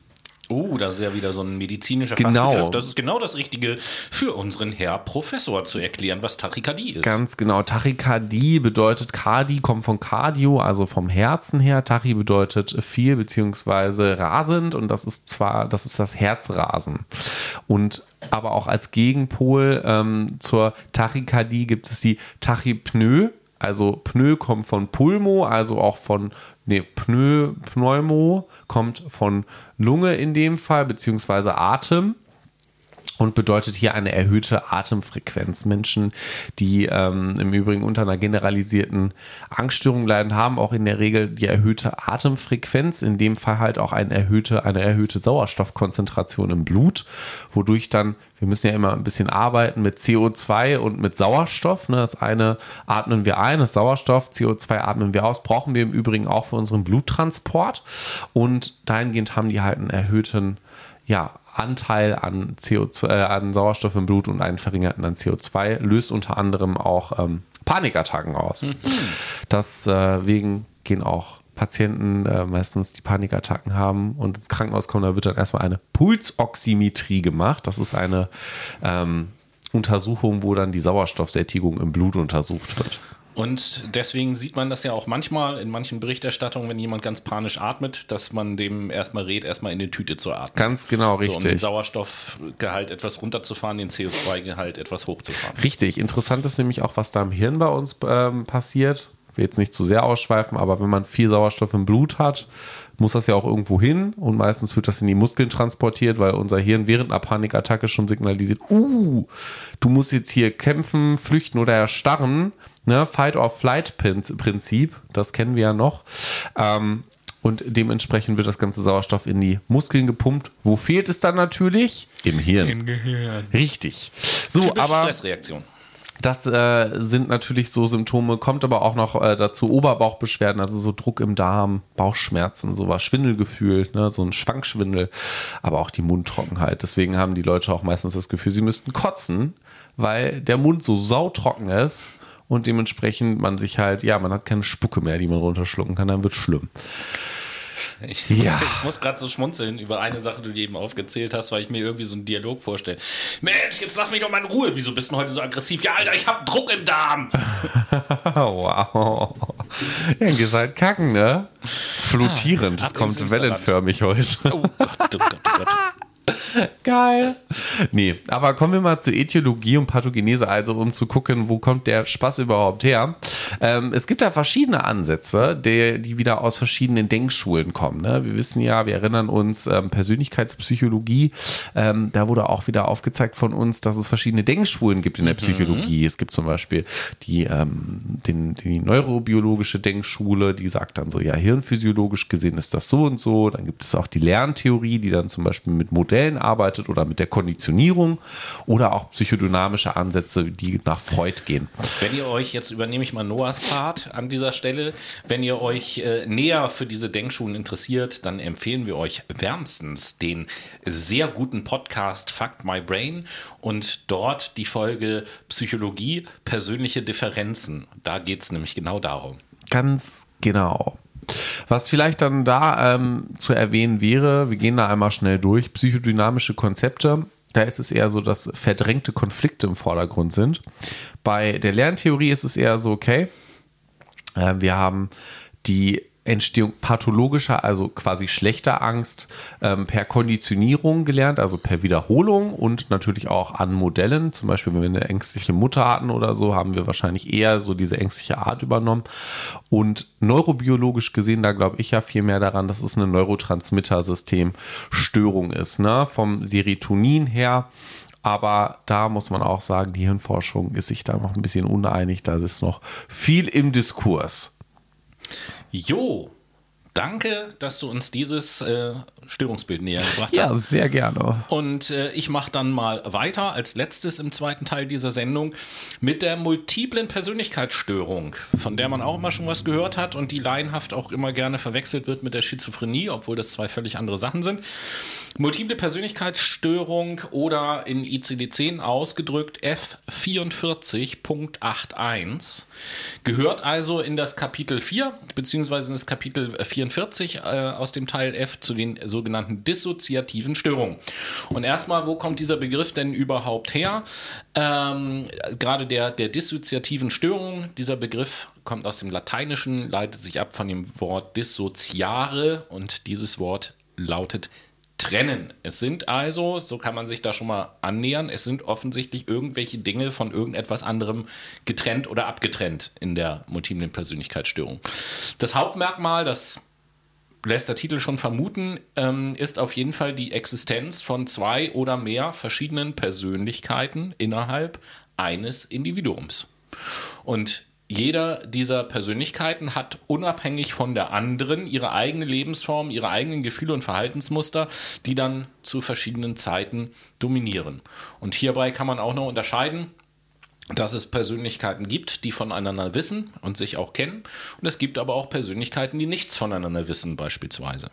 Oh, das ist ja wieder so ein medizinischer genau. Fachbegriff. Das ist genau das Richtige für unseren Herr Professor zu erklären, was Tachykardie ist. Ganz genau. Tachykardie bedeutet, Cardi kommt von Cardio, also vom Herzen her. Tachy bedeutet viel beziehungsweise rasend und das ist zwar, das ist das Herzrasen. Und aber auch als Gegenpol ähm, zur Tachykardie gibt es die Tachypnoe. Also Pneu kommt von Pulmo, also auch von nee, Pneu, Pneumo kommt von Lunge in dem Fall, beziehungsweise Atem und bedeutet hier eine erhöhte Atemfrequenz. Menschen, die ähm, im Übrigen unter einer generalisierten Angststörung leiden, haben auch in der Regel die erhöhte Atemfrequenz, in dem Fall halt auch eine erhöhte, eine erhöhte Sauerstoffkonzentration im Blut, wodurch dann, wir müssen ja immer ein bisschen arbeiten mit CO2 und mit Sauerstoff. Ne? Das eine atmen wir ein, das Sauerstoff, CO2 atmen wir aus, brauchen wir im Übrigen auch für unseren Bluttransport und dahingehend haben die halt einen erhöhten ja, Anteil an, CO2, äh, an Sauerstoff im Blut und einen verringerten an CO2, löst unter anderem auch ähm, Panikattacken aus. Mhm. Deswegen gehen auch Patienten äh, meistens die Panikattacken haben und ins Krankenhaus kommen, da wird dann erstmal eine Pulsoximetrie gemacht. Das ist eine ähm, Untersuchung, wo dann die Sauerstoffsättigung im Blut untersucht wird. Und deswegen sieht man das ja auch manchmal in manchen Berichterstattungen, wenn jemand ganz panisch atmet, dass man dem erstmal rät, erstmal in die Tüte zu atmen. Ganz genau, richtig. So, um den Sauerstoffgehalt etwas runterzufahren, den CO2-Gehalt etwas hochzufahren. Richtig. Interessant ist nämlich auch, was da im Hirn bei uns ähm, passiert. Ich will jetzt nicht zu sehr ausschweifen, aber wenn man viel Sauerstoff im Blut hat, muss das ja auch irgendwo hin und meistens wird das in die Muskeln transportiert, weil unser Hirn während einer Panikattacke schon signalisiert, uh, du musst jetzt hier kämpfen, flüchten oder erstarren Ne? Fight-or-Flight-Prinzip, das kennen wir ja noch. Ähm, und dementsprechend wird das ganze Sauerstoff in die Muskeln gepumpt. Wo fehlt es dann natürlich? Im Hirn. Im Gehirn. Richtig. So, Typisch aber. Stressreaktion. Das äh, sind natürlich so Symptome, kommt aber auch noch äh, dazu Oberbauchbeschwerden, also so Druck im Darm, Bauchschmerzen, sowas, Schwindelgefühl, ne, so ein Schwankschwindel, aber auch die Mundtrockenheit. Deswegen haben die Leute auch meistens das Gefühl, sie müssten kotzen, weil der Mund so sautrocken ist und dementsprechend man sich halt, ja, man hat keine Spucke mehr, die man runterschlucken kann, dann wird schlimm. Ich muss, ja. muss gerade so schmunzeln über eine Sache, die du eben aufgezählt hast, weil ich mir irgendwie so einen Dialog vorstelle. Mensch, jetzt lass mich doch mal in Ruhe. Wieso bist du heute so aggressiv? Ja, Alter, ich hab Druck im Darm. wow. Ja, gehst halt kacken, ne? Flottierend. Ah, das kommt wellenförmig heute. Oh Gott, oh Gott, oh Gott. Geil. Nee, aber kommen wir mal zur Äthiologie und Pathogenese, also um zu gucken, wo kommt der Spaß überhaupt her. Ähm, es gibt da verschiedene Ansätze, die, die wieder aus verschiedenen Denkschulen kommen. Ne? Wir wissen ja, wir erinnern uns, ähm, Persönlichkeitspsychologie, ähm, da wurde auch wieder aufgezeigt von uns, dass es verschiedene Denkschulen gibt in der mhm. Psychologie. Es gibt zum Beispiel die, ähm, den, die neurobiologische Denkschule, die sagt dann so, ja, hirnphysiologisch gesehen ist das so und so. Dann gibt es auch die Lerntheorie, die dann zum Beispiel mit Modellen Modellen arbeitet oder mit der Konditionierung oder auch psychodynamische Ansätze, die nach Freud gehen. Wenn ihr euch, jetzt übernehme ich mal Noahs Part an dieser Stelle, wenn ihr euch äh, näher für diese Denkschulen interessiert, dann empfehlen wir euch wärmstens den sehr guten Podcast Fuck My Brain und dort die Folge Psychologie, persönliche Differenzen. Da geht es nämlich genau darum. Ganz genau. Was vielleicht dann da ähm, zu erwähnen wäre, wir gehen da einmal schnell durch, psychodynamische Konzepte. Da ist es eher so, dass verdrängte Konflikte im Vordergrund sind. Bei der Lerntheorie ist es eher so, okay, äh, wir haben die Entstehung pathologischer, also quasi schlechter Angst ähm, per Konditionierung gelernt, also per Wiederholung und natürlich auch an Modellen. Zum Beispiel, wenn wir eine ängstliche Mutter hatten oder so, haben wir wahrscheinlich eher so diese ängstliche Art übernommen. Und neurobiologisch gesehen, da glaube ich ja viel mehr daran, dass es eine Neurotransmittersystemstörung ist, ne? vom Serotonin her. Aber da muss man auch sagen, die Hirnforschung ist sich da noch ein bisschen uneinig. Da ist noch viel im Diskurs. Jo, danke, dass du uns dieses äh, Störungsbild näher gebracht ja, hast. Ja, sehr gerne. Und äh, ich mache dann mal weiter als letztes im zweiten Teil dieser Sendung mit der multiplen Persönlichkeitsstörung, von der man auch immer schon was gehört hat und die laienhaft auch immer gerne verwechselt wird mit der Schizophrenie, obwohl das zwei völlig andere Sachen sind. Multiple Persönlichkeitsstörung oder in ICD-10 ausgedrückt F44.81 gehört also in das Kapitel 4 beziehungsweise in das Kapitel 44 äh, aus dem Teil F zu den sogenannten dissoziativen Störungen. Und erstmal, wo kommt dieser Begriff denn überhaupt her? Ähm, gerade der, der dissoziativen Störung, dieser Begriff kommt aus dem Lateinischen, leitet sich ab von dem Wort dissoziare und dieses Wort lautet trennen. Es sind also, so kann man sich da schon mal annähern, es sind offensichtlich irgendwelche Dinge von irgendetwas anderem getrennt oder abgetrennt in der multiplen Persönlichkeitsstörung. Das Hauptmerkmal, das lässt der Titel schon vermuten, ähm, ist auf jeden Fall die Existenz von zwei oder mehr verschiedenen Persönlichkeiten innerhalb eines Individuums. Und jeder dieser Persönlichkeiten hat unabhängig von der anderen ihre eigene Lebensform, ihre eigenen Gefühle und Verhaltensmuster, die dann zu verschiedenen Zeiten dominieren. Und hierbei kann man auch noch unterscheiden dass es Persönlichkeiten gibt, die voneinander wissen und sich auch kennen. Und es gibt aber auch Persönlichkeiten, die nichts voneinander wissen, beispielsweise.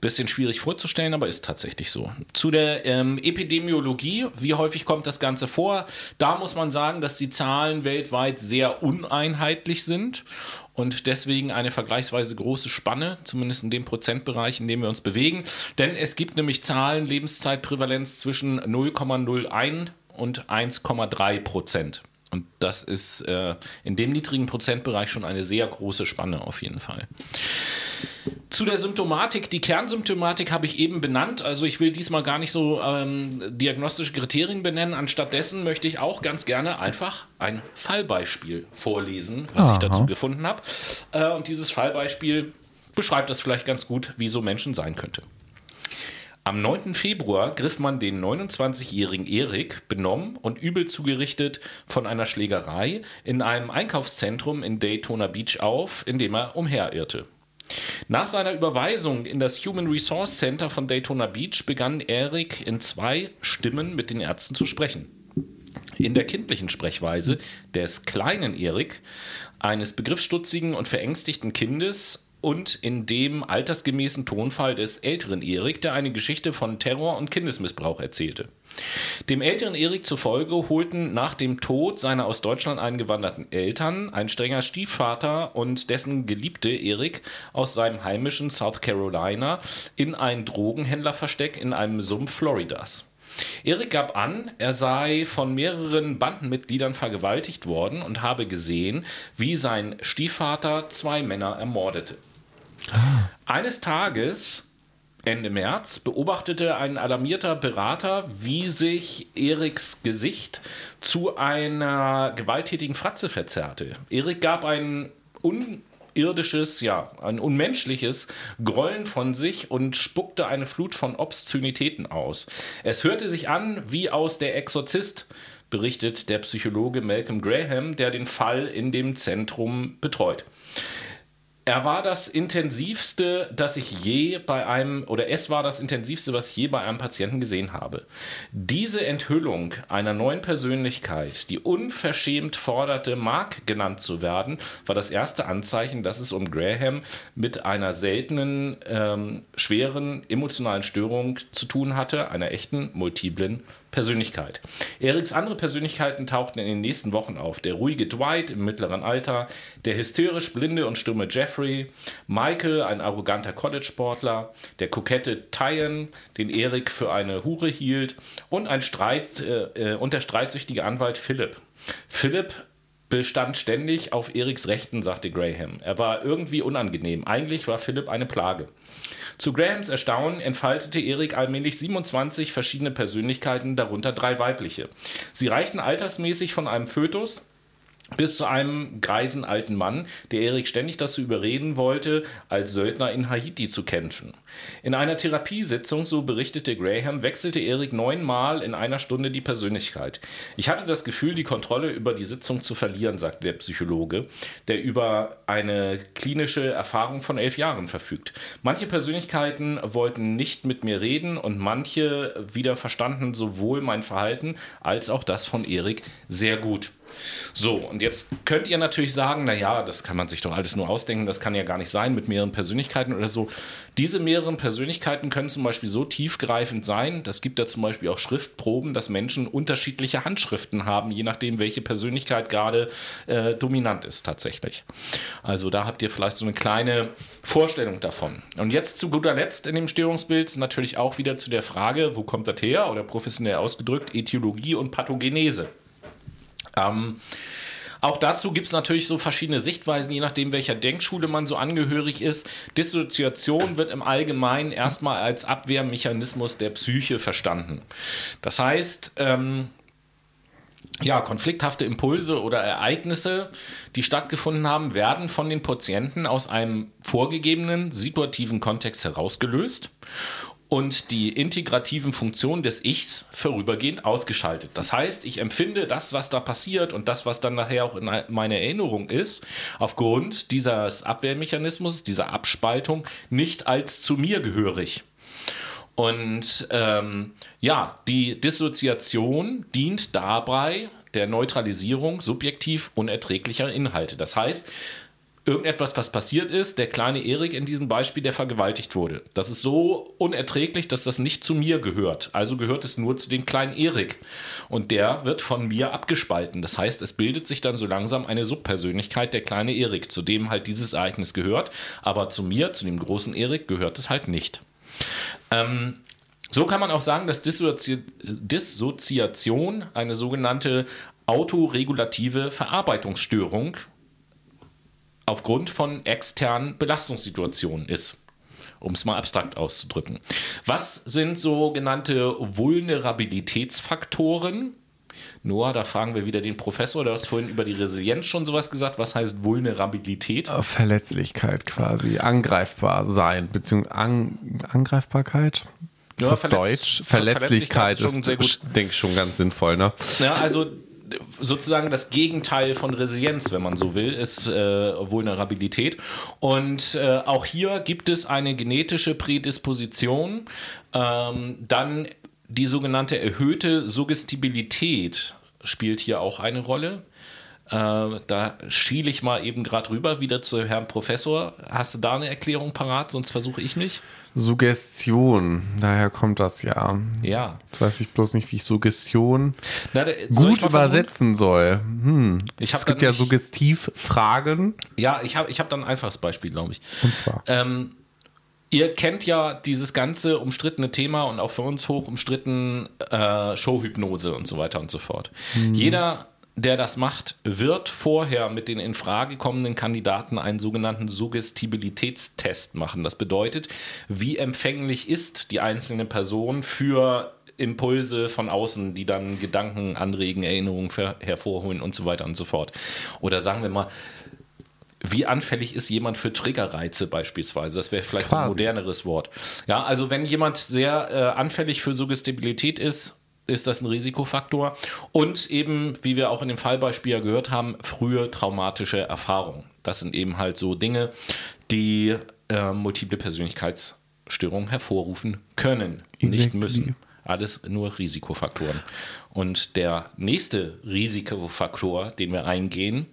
Bisschen schwierig vorzustellen, aber ist tatsächlich so. Zu der ähm, Epidemiologie, wie häufig kommt das Ganze vor? Da muss man sagen, dass die Zahlen weltweit sehr uneinheitlich sind und deswegen eine vergleichsweise große Spanne, zumindest in dem Prozentbereich, in dem wir uns bewegen. Denn es gibt nämlich Zahlen, Lebenszeitprävalenz zwischen 0,01 und 1,3 Prozent. Und das ist äh, in dem niedrigen Prozentbereich schon eine sehr große Spanne auf jeden Fall. Zu der Symptomatik, die Kernsymptomatik habe ich eben benannt. Also ich will diesmal gar nicht so ähm, diagnostische Kriterien benennen. Anstattdessen möchte ich auch ganz gerne einfach ein Fallbeispiel vorlesen, was Aha. ich dazu gefunden habe. Äh, und dieses Fallbeispiel beschreibt das vielleicht ganz gut, wie so Menschen sein könnte. Am 9. Februar griff man den 29-jährigen Erik, benommen und übel zugerichtet von einer Schlägerei, in einem Einkaufszentrum in Daytona Beach auf, in dem er umherirrte. Nach seiner Überweisung in das Human Resource Center von Daytona Beach begann Erik in zwei Stimmen mit den Ärzten zu sprechen. In der kindlichen Sprechweise des kleinen Erik, eines begriffsstutzigen und verängstigten Kindes und in dem altersgemäßen Tonfall des älteren Erik, der eine Geschichte von Terror und Kindesmissbrauch erzählte. Dem älteren Erik zufolge holten nach dem Tod seiner aus Deutschland eingewanderten Eltern ein strenger Stiefvater und dessen Geliebte Erik aus seinem heimischen South Carolina in ein Drogenhändlerversteck in einem Sumpf Floridas. Erik gab an, er sei von mehreren Bandenmitgliedern vergewaltigt worden und habe gesehen, wie sein Stiefvater zwei Männer ermordete. Eines Tages, Ende März, beobachtete ein alarmierter Berater, wie sich Eriks Gesicht zu einer gewalttätigen Fratze verzerrte. Erik gab ein unirdisches, ja, ein unmenschliches Grollen von sich und spuckte eine Flut von Obszönitäten aus. Es hörte sich an wie aus Der Exorzist, berichtet der Psychologe Malcolm Graham, der den Fall in dem Zentrum betreut. Er war das intensivste, das ich je bei einem, oder es war das intensivste, was ich je bei einem Patienten gesehen habe. Diese Enthüllung einer neuen Persönlichkeit, die unverschämt forderte, Mark genannt zu werden, war das erste Anzeichen, dass es um Graham mit einer seltenen, ähm, schweren emotionalen Störung zu tun hatte, einer echten multiplen Persönlichkeit. Eriks andere Persönlichkeiten tauchten in den nächsten Wochen auf. Der ruhige Dwight im mittleren Alter, der hysterisch blinde und stumme Jeffrey, Michael, ein arroganter College-Sportler, der kokette Tyan, den Erik für eine Hure hielt, und, ein Streit, äh, äh und der streitsüchtige Anwalt Philipp. Philipp bestand ständig auf Eriks Rechten, sagte Graham. Er war irgendwie unangenehm. Eigentlich war Philipp eine Plage. Zu Grahams Erstaunen entfaltete Erik allmählich 27 verschiedene Persönlichkeiten, darunter drei weibliche. Sie reichten altersmäßig von einem Fötus bis zu einem greisen alten Mann, der Erik ständig dazu überreden wollte, als Söldner in Haiti zu kämpfen. In einer Therapiesitzung, so berichtete Graham, wechselte Erik neunmal in einer Stunde die Persönlichkeit. Ich hatte das Gefühl, die Kontrolle über die Sitzung zu verlieren, sagte der Psychologe, der über eine klinische Erfahrung von elf Jahren verfügt. Manche Persönlichkeiten wollten nicht mit mir reden und manche wieder verstanden sowohl mein Verhalten als auch das von Erik sehr gut. So, und jetzt könnt ihr natürlich sagen, naja, das kann man sich doch alles nur ausdenken, das kann ja gar nicht sein mit mehreren Persönlichkeiten oder so. Diese mehreren Persönlichkeiten können zum Beispiel so tiefgreifend sein, das gibt da zum Beispiel auch Schriftproben, dass Menschen unterschiedliche Handschriften haben, je nachdem, welche Persönlichkeit gerade äh, dominant ist tatsächlich. Also da habt ihr vielleicht so eine kleine Vorstellung davon. Und jetzt zu guter Letzt in dem Störungsbild natürlich auch wieder zu der Frage, wo kommt das her? Oder professionell ausgedrückt, Äthiologie und Pathogenese. Ähm, auch dazu gibt es natürlich so verschiedene Sichtweisen, je nachdem, welcher Denkschule man so angehörig ist. Dissoziation wird im Allgemeinen erstmal als Abwehrmechanismus der Psyche verstanden. Das heißt, ähm, ja, konflikthafte Impulse oder Ereignisse, die stattgefunden haben, werden von den Patienten aus einem vorgegebenen situativen Kontext herausgelöst und die integrativen Funktionen des Ichs vorübergehend ausgeschaltet. Das heißt, ich empfinde das, was da passiert und das, was dann nachher auch in meiner Erinnerung ist, aufgrund dieses Abwehrmechanismus, dieser Abspaltung, nicht als zu mir gehörig. Und ähm, ja, die Dissoziation dient dabei der Neutralisierung subjektiv unerträglicher Inhalte. Das heißt, irgendetwas, was passiert ist, der kleine Erik in diesem Beispiel, der vergewaltigt wurde. Das ist so unerträglich, dass das nicht zu mir gehört. Also gehört es nur zu dem kleinen Erik. Und der wird von mir abgespalten. Das heißt, es bildet sich dann so langsam eine Subpersönlichkeit, der kleine Erik, zu dem halt dieses Ereignis gehört. Aber zu mir, zu dem großen Erik, gehört es halt nicht. Ähm, so kann man auch sagen, dass Dissozi Dissoziation eine sogenannte autoregulative Verarbeitungsstörung aufgrund von externen Belastungssituationen ist. Um es mal abstrakt auszudrücken. Was sind sogenannte Vulnerabilitätsfaktoren? Noah, da fragen wir wieder den Professor, du hast vorhin über die Resilienz schon sowas gesagt. Was heißt Vulnerabilität? Äh, Verletzlichkeit quasi, angreifbar sein, beziehungsweise An Angreifbarkeit. Ist ja, das Verletz Deutsch? Verletzlichkeit, Verletzlichkeit ist, ist denke ich, schon ganz sinnvoll. Ne? Ja, also sozusagen das Gegenteil von Resilienz, wenn man so will, ist äh, Vulnerabilität. Und äh, auch hier gibt es eine genetische Prädisposition. Ähm, dann die sogenannte erhöhte Suggestibilität spielt hier auch eine Rolle. Äh, da schiele ich mal eben gerade rüber wieder zu Herrn Professor. Hast du da eine Erklärung parat? Sonst versuche ich mich. Suggestion, daher kommt das ja. Ja. Jetzt weiß ich bloß nicht, wie ich Suggestion Na, gut übersetzen soll. Hm. Ich es gibt ja Suggestivfragen. Ja, ich habe ich hab dann ein einfaches Beispiel, glaube ich. Und zwar. Ähm, ihr kennt ja dieses ganze umstrittene Thema und auch für uns hoch umstritten äh, Showhypnose und so weiter und so fort. Hm. Jeder der das macht, wird vorher mit den in Frage kommenden Kandidaten einen sogenannten Suggestibilitätstest machen. Das bedeutet, wie empfänglich ist die einzelne Person für Impulse von außen, die dann Gedanken anregen, Erinnerungen hervorholen und so weiter und so fort. Oder sagen wir mal, wie anfällig ist jemand für Triggerreize beispielsweise? Das wäre vielleicht Quasi. so ein moderneres Wort. Ja, also wenn jemand sehr äh, anfällig für Suggestibilität ist, ist das ein Risikofaktor. Und eben, wie wir auch in dem Fallbeispiel ja gehört haben, frühe traumatische Erfahrungen. Das sind eben halt so Dinge, die äh, multiple Persönlichkeitsstörungen hervorrufen können, nicht müssen. Alles nur Risikofaktoren. Und der nächste Risikofaktor, den wir eingehen,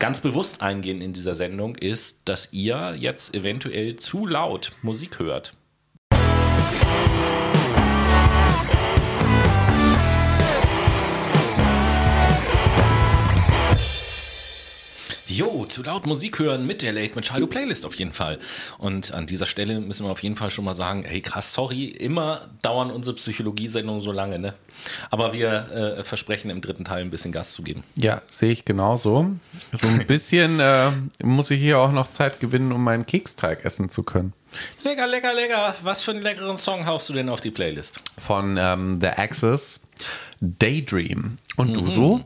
ganz bewusst eingehen in dieser Sendung, ist, dass ihr jetzt eventuell zu laut Musik hört. Jo, zu laut Musik hören mit der Late Machado Playlist auf jeden Fall. Und an dieser Stelle müssen wir auf jeden Fall schon mal sagen, hey krass, sorry, immer dauern unsere Psychologie-Sendungen so lange, ne? Aber wir äh, versprechen im dritten Teil ein bisschen Gas zu geben. Ja, sehe ich genauso. So ein bisschen äh, muss ich hier auch noch Zeit gewinnen, um meinen Keksteig essen zu können. Lecker, lecker, lecker. Was für einen leckeren Song haust du denn auf die Playlist? Von ähm, The Axis, Daydream. Und du so?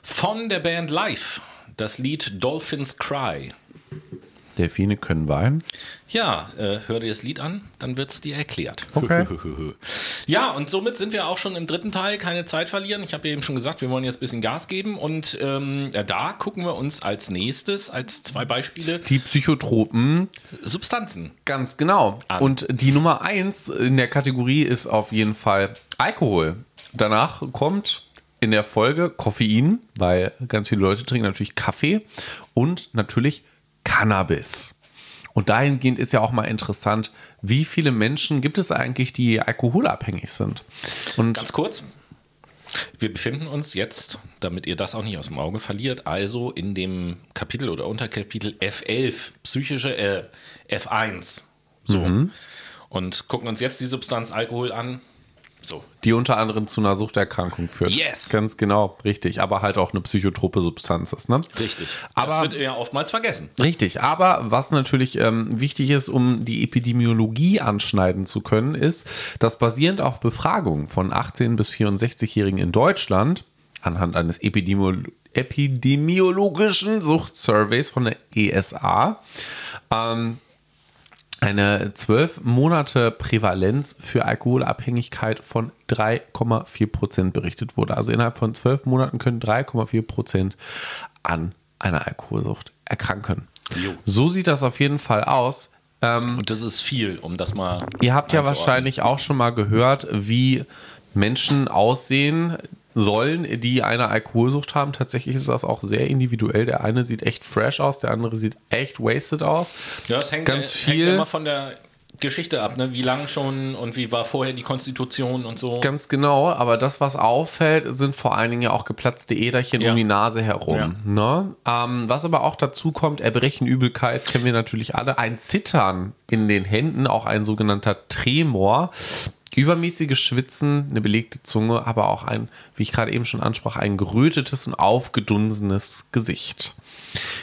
Von der Band Live. Das Lied Dolphins Cry. Delfine können weinen. Ja, äh, hör dir das Lied an, dann wird es dir erklärt. Okay. ja, und somit sind wir auch schon im dritten Teil. Keine Zeit verlieren. Ich habe ja eben schon gesagt, wir wollen jetzt ein bisschen Gas geben. Und ähm, da gucken wir uns als nächstes, als zwei Beispiele, Die Psychotropen, Substanzen. ganz genau. An. Und die Nummer eins in der Kategorie ist auf jeden Fall Alkohol. Danach kommt in der Folge Koffein, weil ganz viele Leute trinken natürlich Kaffee und natürlich Cannabis. Und dahingehend ist ja auch mal interessant, wie viele Menschen gibt es eigentlich, die alkoholabhängig sind? Und Ganz kurz. Wir befinden uns jetzt, damit ihr das auch nicht aus dem Auge verliert, also in dem Kapitel oder Unterkapitel F11, psychische äh, F1. So. Und gucken uns jetzt die Substanz Alkohol an. So. die unter anderem zu einer Suchterkrankung führt. Yes. Ganz genau, richtig. Aber halt auch eine psychotrope Substanz ist, ne? Richtig. Aber- das wird ja oftmals vergessen. Richtig, aber was natürlich ähm, wichtig ist, um die Epidemiologie anschneiden zu können, ist, dass basierend auf Befragungen von 18- bis 64-Jährigen in Deutschland anhand eines Epidemio epidemiologischen Suchtsurveys von der ESA ähm, eine zwölf Monate Prävalenz für Alkoholabhängigkeit von 3,4 Prozent berichtet wurde. Also innerhalb von zwölf Monaten können 3,4 Prozent an einer Alkoholsucht erkranken. Jo. So sieht das auf jeden Fall aus. Ähm, Und das ist viel, um das mal. Ihr habt ja wahrscheinlich auch schon mal gehört, wie Menschen aussehen sollen, die eine Alkoholsucht haben. Tatsächlich ist das auch sehr individuell. Der eine sieht echt fresh aus, der andere sieht echt wasted aus. Ja, es hängt, ganz äh, hängt viel. immer von der Geschichte ab, ne? Wie lang schon und wie war vorher die Konstitution und so. Ganz genau, aber das, was auffällt, sind vor allen Dingen ja auch geplatzte Äderchen Ja. um die Nase herum. Ja. Ne? Ähm, was aber auch dazu kommt, Erbrechenübelkeit kennen wir natürlich alle, ein Zittern in den Händen, auch ein sogenannter Tremor, übermäßiges Schwitzen, eine belegte Zunge, aber auch ein, wie ich gerade eben schon ansprach, ein gerötetes und aufgedunsenes Gesicht.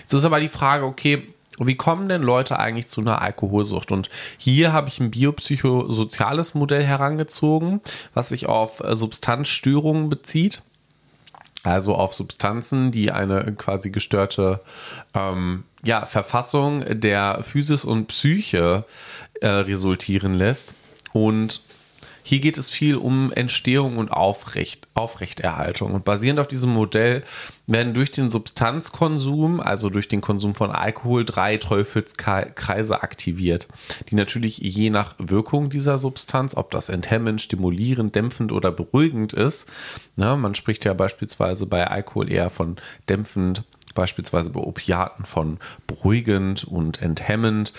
Jetzt ist aber die Frage, okay, wie kommen denn Leute eigentlich zu einer Alkoholsucht? Und hier habe ich ein biopsychosoziales Modell herangezogen, was sich auf äh, Substanzstörungen bezieht. Also auf Substanzen, die eine quasi gestörte ähm, ja, Verfassung der Physis und Psyche äh, resultieren lässt. Und hier geht es viel um Entstehung und Aufrecht, Aufrechterhaltung. Und basierend auf diesem Modell werden durch den Substanzkonsum, also durch den Konsum von Alkohol, drei Teufelskreise aktiviert, die natürlich je nach Wirkung dieser Substanz, ob das enthemmend, stimulierend, dämpfend oder beruhigend ist, ne, man spricht ja beispielsweise bei Alkohol eher von dämpfend, beispielsweise bei Opiaten von beruhigend und enthemmend,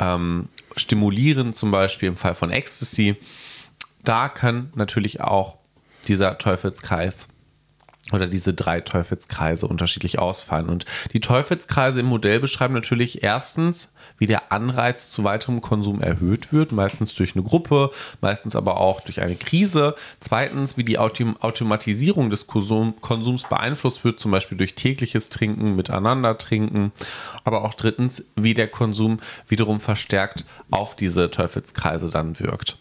ähm, stimulierend zum Beispiel im Fall von Ecstasy da kann natürlich auch dieser Teufelskreis oder diese drei Teufelskreise unterschiedlich ausfallen. Und die Teufelskreise im Modell beschreiben natürlich erstens, wie der Anreiz zu weiterem Konsum erhöht wird, meistens durch eine Gruppe, meistens aber auch durch eine Krise. Zweitens, wie die Autom Automatisierung des Konsum Konsums beeinflusst wird, zum Beispiel durch tägliches Trinken, miteinander trinken. Aber auch drittens, wie der Konsum wiederum verstärkt auf diese Teufelskreise dann wirkt.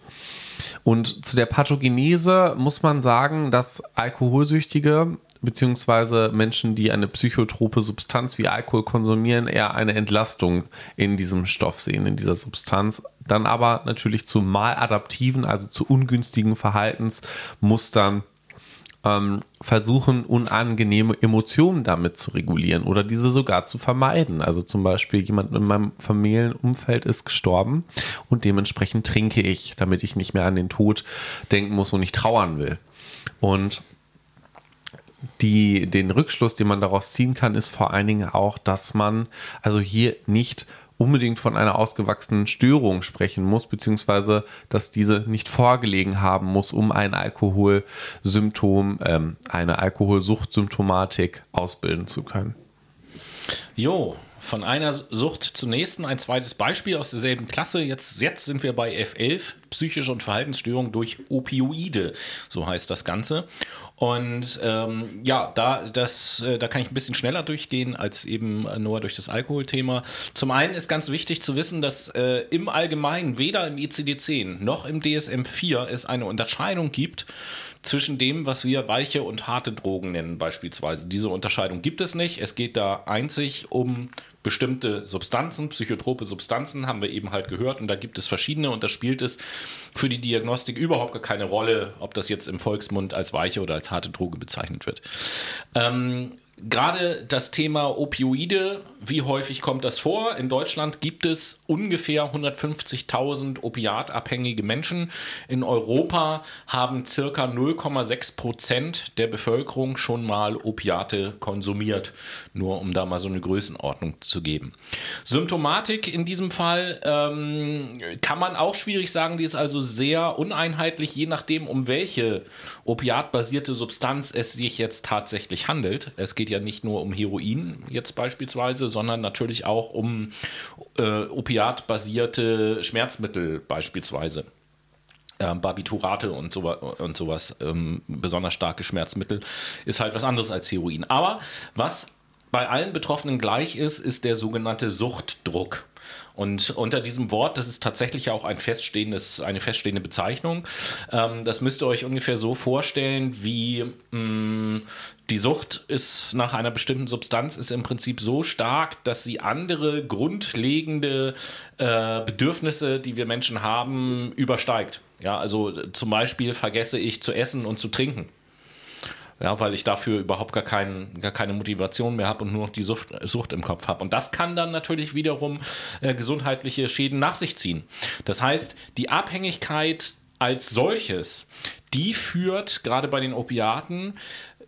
Und zu der Pathogenese muss man sagen, dass Alkoholsüchtige beziehungsweise Menschen, die eine psychotrope Substanz wie Alkohol konsumieren, eher eine Entlastung in diesem Stoff sehen, in dieser Substanz. Dann aber natürlich zu maladaptiven, also zu ungünstigen Verhaltensmustern ähm, versuchen, unangenehme Emotionen damit zu regulieren oder diese sogar zu vermeiden. Also zum Beispiel jemand in meinem Familienumfeld ist gestorben und dementsprechend trinke ich, damit ich nicht mehr an den Tod denken muss und nicht trauern will. Und die, den Rückschluss, den man daraus ziehen kann, ist vor allen Dingen auch, dass man also hier nicht unbedingt von einer ausgewachsenen Störung sprechen muss, beziehungsweise dass diese nicht vorgelegen haben muss, um ein Alkoholsymptom, ähm, eine Alkoholsuchtsymptomatik ausbilden zu können. Jo, von einer Sucht zur nächsten ein zweites Beispiel aus derselben Klasse. Jetzt, jetzt sind wir bei F11, psychische und Verhaltensstörung durch Opioide, so heißt das Ganze. Und ähm, ja, da, das, äh, da kann ich ein bisschen schneller durchgehen als eben nur durch das Alkoholthema. Zum einen ist ganz wichtig zu wissen, dass äh, im Allgemeinen weder im ICD-10 noch im DSM-4 es eine Unterscheidung gibt zwischen dem, was wir weiche und harte Drogen nennen beispielsweise. Diese Unterscheidung gibt es nicht. Es geht da einzig um bestimmte Substanzen, psychotrope Substanzen, haben wir eben halt gehört. Und da gibt es verschiedene und da spielt es für die Diagnostik überhaupt keine Rolle, ob das jetzt im Volksmund als weiche oder als harte Droge bezeichnet wird. Ähm, Gerade das Thema Opioide, wie häufig kommt das vor? In Deutschland gibt es ungefähr 150.000 opiatabhängige Menschen. In Europa haben circa 0,6 Prozent der Bevölkerung schon mal Opiate konsumiert. Nur um da mal so eine Größenordnung zu geben. Symptomatik in diesem Fall ähm, kann man auch schwierig sagen, die ist also sehr uneinheitlich, je nachdem, um welche opiatbasierte Substanz es sich jetzt tatsächlich handelt. Es geht ja nicht nur um Heroin jetzt beispielsweise, sondern natürlich auch um äh, opiatbasierte Schmerzmittel beispielsweise. Ähm, Barbiturate und, so, und sowas, ähm, besonders starke Schmerzmittel, ist halt was anderes als Heroin. Aber was bei allen Betroffenen gleich ist, ist der sogenannte Suchtdruck. Und unter diesem Wort, das ist tatsächlich auch ein feststehendes, eine feststehende Bezeichnung. Ähm, das müsst ihr euch ungefähr so vorstellen, wie mh, mm, die Sucht ist nach einer bestimmten Substanz ist im Prinzip so stark, dass sie andere grundlegende äh, Bedürfnisse, die wir Menschen haben, übersteigt. Ja, also zum Beispiel vergesse ich zu essen und zu trinken ja, weil ich dafür überhaupt gar, kein, gar keine Motivation mehr habe und nur noch die Sucht, Sucht im Kopf habe. Und das kann dann natürlich wiederum äh, gesundheitliche Schäden nach sich ziehen. Das heißt, die Abhängigkeit als solches, die führt gerade bei den Opiaten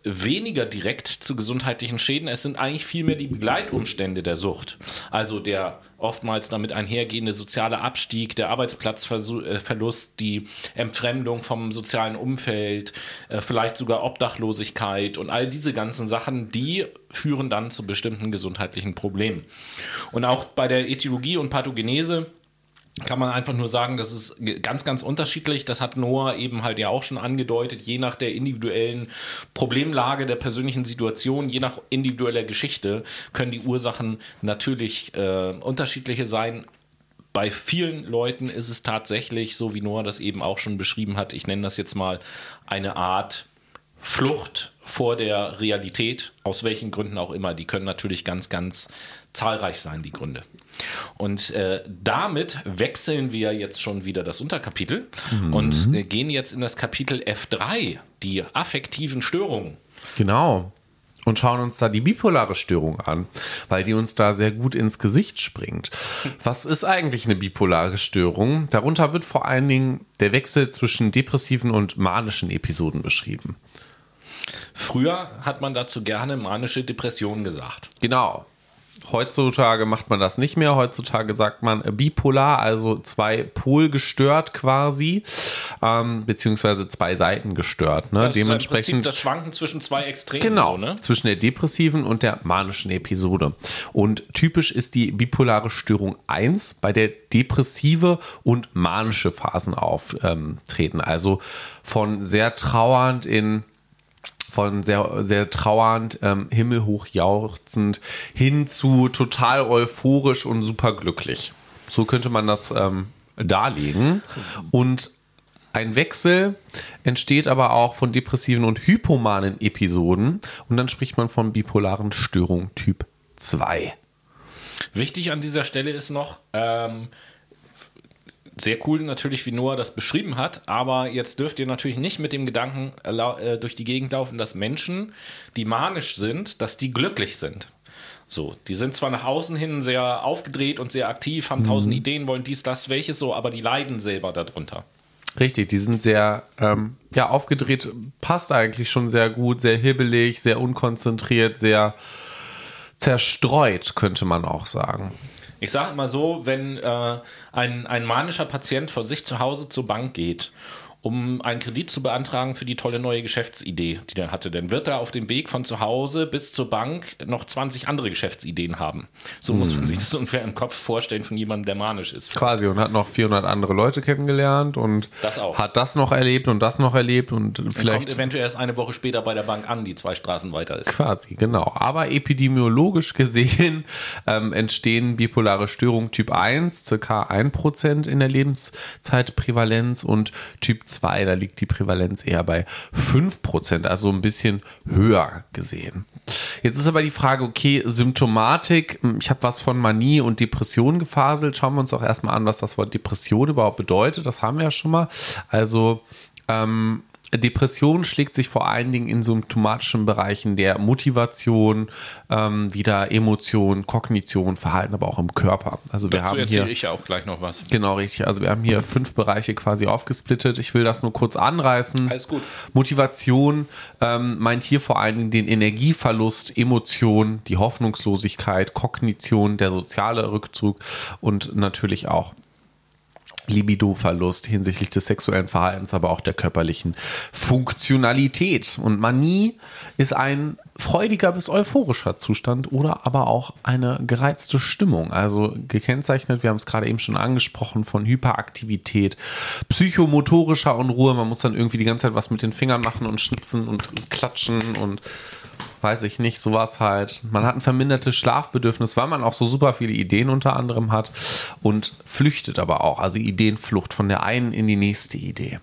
weniger direkt zu gesundheitlichen Schäden. Es sind eigentlich vielmehr die Begleitumstände der Sucht. Also der oftmals damit einhergehende soziale Abstieg, der Arbeitsplatzverlust, die Entfremdung vom sozialen Umfeld, äh, vielleicht sogar Obdachlosigkeit und all diese ganzen Sachen, die führen dann zu bestimmten gesundheitlichen Problemen. Und auch bei der Ethologie und Pathogenese kann man einfach nur sagen, das ist ganz, ganz unterschiedlich. Das hat Noah eben halt ja auch schon angedeutet, je nach der individuellen Problemlage der persönlichen Situation, je nach individueller Geschichte, können die Ursachen natürlich äh, unterschiedliche sein. Bei vielen Leuten ist es tatsächlich, so wie Noah das eben auch schon beschrieben hat, ich nenne das jetzt mal eine Art Flucht vor der Realität, aus welchen Gründen auch immer. Die können natürlich ganz, ganz zahlreich sein, die Gründe. Und äh, damit wechseln wir jetzt schon wieder das Unterkapitel mhm. und äh, gehen jetzt in das Kapitel F3, die affektiven Störungen. Genau. Und schauen uns da die bipolare Störung an, weil die uns da sehr gut ins Gesicht springt. Was ist eigentlich eine bipolare Störung? Darunter wird vor allen Dingen der Wechsel zwischen depressiven und manischen Episoden beschrieben. Früher hat man dazu gerne manische Depression gesagt. Genau. Heutzutage macht man das nicht mehr. Heutzutage sagt man bipolar, also zwei Pol gestört quasi, ähm, beziehungsweise zwei Seiten gestört. Ne? Das Dementsprechend ist das Schwanken zwischen zwei Extremen. Genau, so, ne? zwischen der depressiven und der manischen Episode. Und typisch ist die bipolare Störung 1, bei der depressive und manische Phasen auftreten. Also von sehr trauernd in von sehr, sehr trauernd, ähm, himmelhoch jauchzend hin zu total euphorisch und super glücklich. So könnte man das ähm, darlegen. Und ein Wechsel entsteht aber auch von depressiven und hypomanen Episoden. Und dann spricht man von bipolaren Störung Typ 2. Wichtig an dieser Stelle ist noch, ähm, sehr cool natürlich, wie Noah das beschrieben hat, aber jetzt dürft ihr natürlich nicht mit dem Gedanken äh, durch die Gegend laufen, dass Menschen, die manisch sind, dass die glücklich sind. So, die sind zwar nach außen hin sehr aufgedreht und sehr aktiv, haben mhm. tausend Ideen, wollen dies, das, welches so, aber die leiden selber darunter. Richtig, die sind sehr ähm, ja, aufgedreht, passt eigentlich schon sehr gut, sehr hibbelig, sehr unkonzentriert, sehr zerstreut, könnte man auch sagen. Ich sage immer so, wenn äh, ein, ein manischer Patient von sich zu Hause zur Bank geht um einen Kredit zu beantragen für die tolle neue Geschäftsidee, die er hatte. Dann wird er auf dem Weg von zu Hause bis zur Bank noch 20 andere Geschäftsideen haben. So muss man sich das ungefähr im Kopf vorstellen von jemandem, der manisch ist. Quasi und hat noch 400 andere Leute kennengelernt und Das hat das noch erlebt und das noch erlebt und Kommt vielleicht eventuell erst eine Woche später bei der Bank an, die zwei Straßen weiter ist. Quasi, genau. Aber epidemiologisch gesehen ähm, entstehen bipolare Störungen Typ 1, circa 1% in der Lebenszeitprävalenz und Typ 2, da liegt die Prävalenz eher bei 5%, also ein bisschen höher gesehen. Jetzt ist aber die Frage, okay, Symptomatik, hm, ich habe was von Manie und Depression gefaselt. Schauen wir uns doch erstmal an, was das Wort Depression überhaupt bedeutet. Das haben wir ja schon mal. Also ähm, Depression schlägt sich vor allen Dingen in symptomatischen Bereichen der Motivation, ähm, wieder Emotion, Kognition, Verhalten, aber auch im Körper. Also wir Dazu haben erzähle hier ich ja auch gleich noch was. Genau, richtig. Also wir haben hier fünf Bereiche quasi aufgesplittet. Ich will das nur kurz anreißen. Alles gut. Motivation ähm, meint hier vor allen Dingen den Energieverlust, Emotion, die Hoffnungslosigkeit, Kognition, der soziale Rückzug und natürlich auch Libidoverlust hinsichtlich des sexuellen Verhaltens, aber auch der körperlichen Funktionalität. Und Manie ist ein freudiger bis euphorischer Zustand oder aber auch eine gereizte Stimmung. Also gekennzeichnet, wir haben es gerade eben schon angesprochen, von Hyperaktivität, psychomotorischer Unruhe. Man muss dann irgendwie die ganze Zeit was mit den Fingern machen und schnipsen und klatschen und weiß ich nicht, sowas halt. Man hat ein vermindertes Schlafbedürfnis, weil man auch so super viele Ideen unter anderem hat und flüchtet aber auch, also Ideenflucht von der einen in die nächste Idee.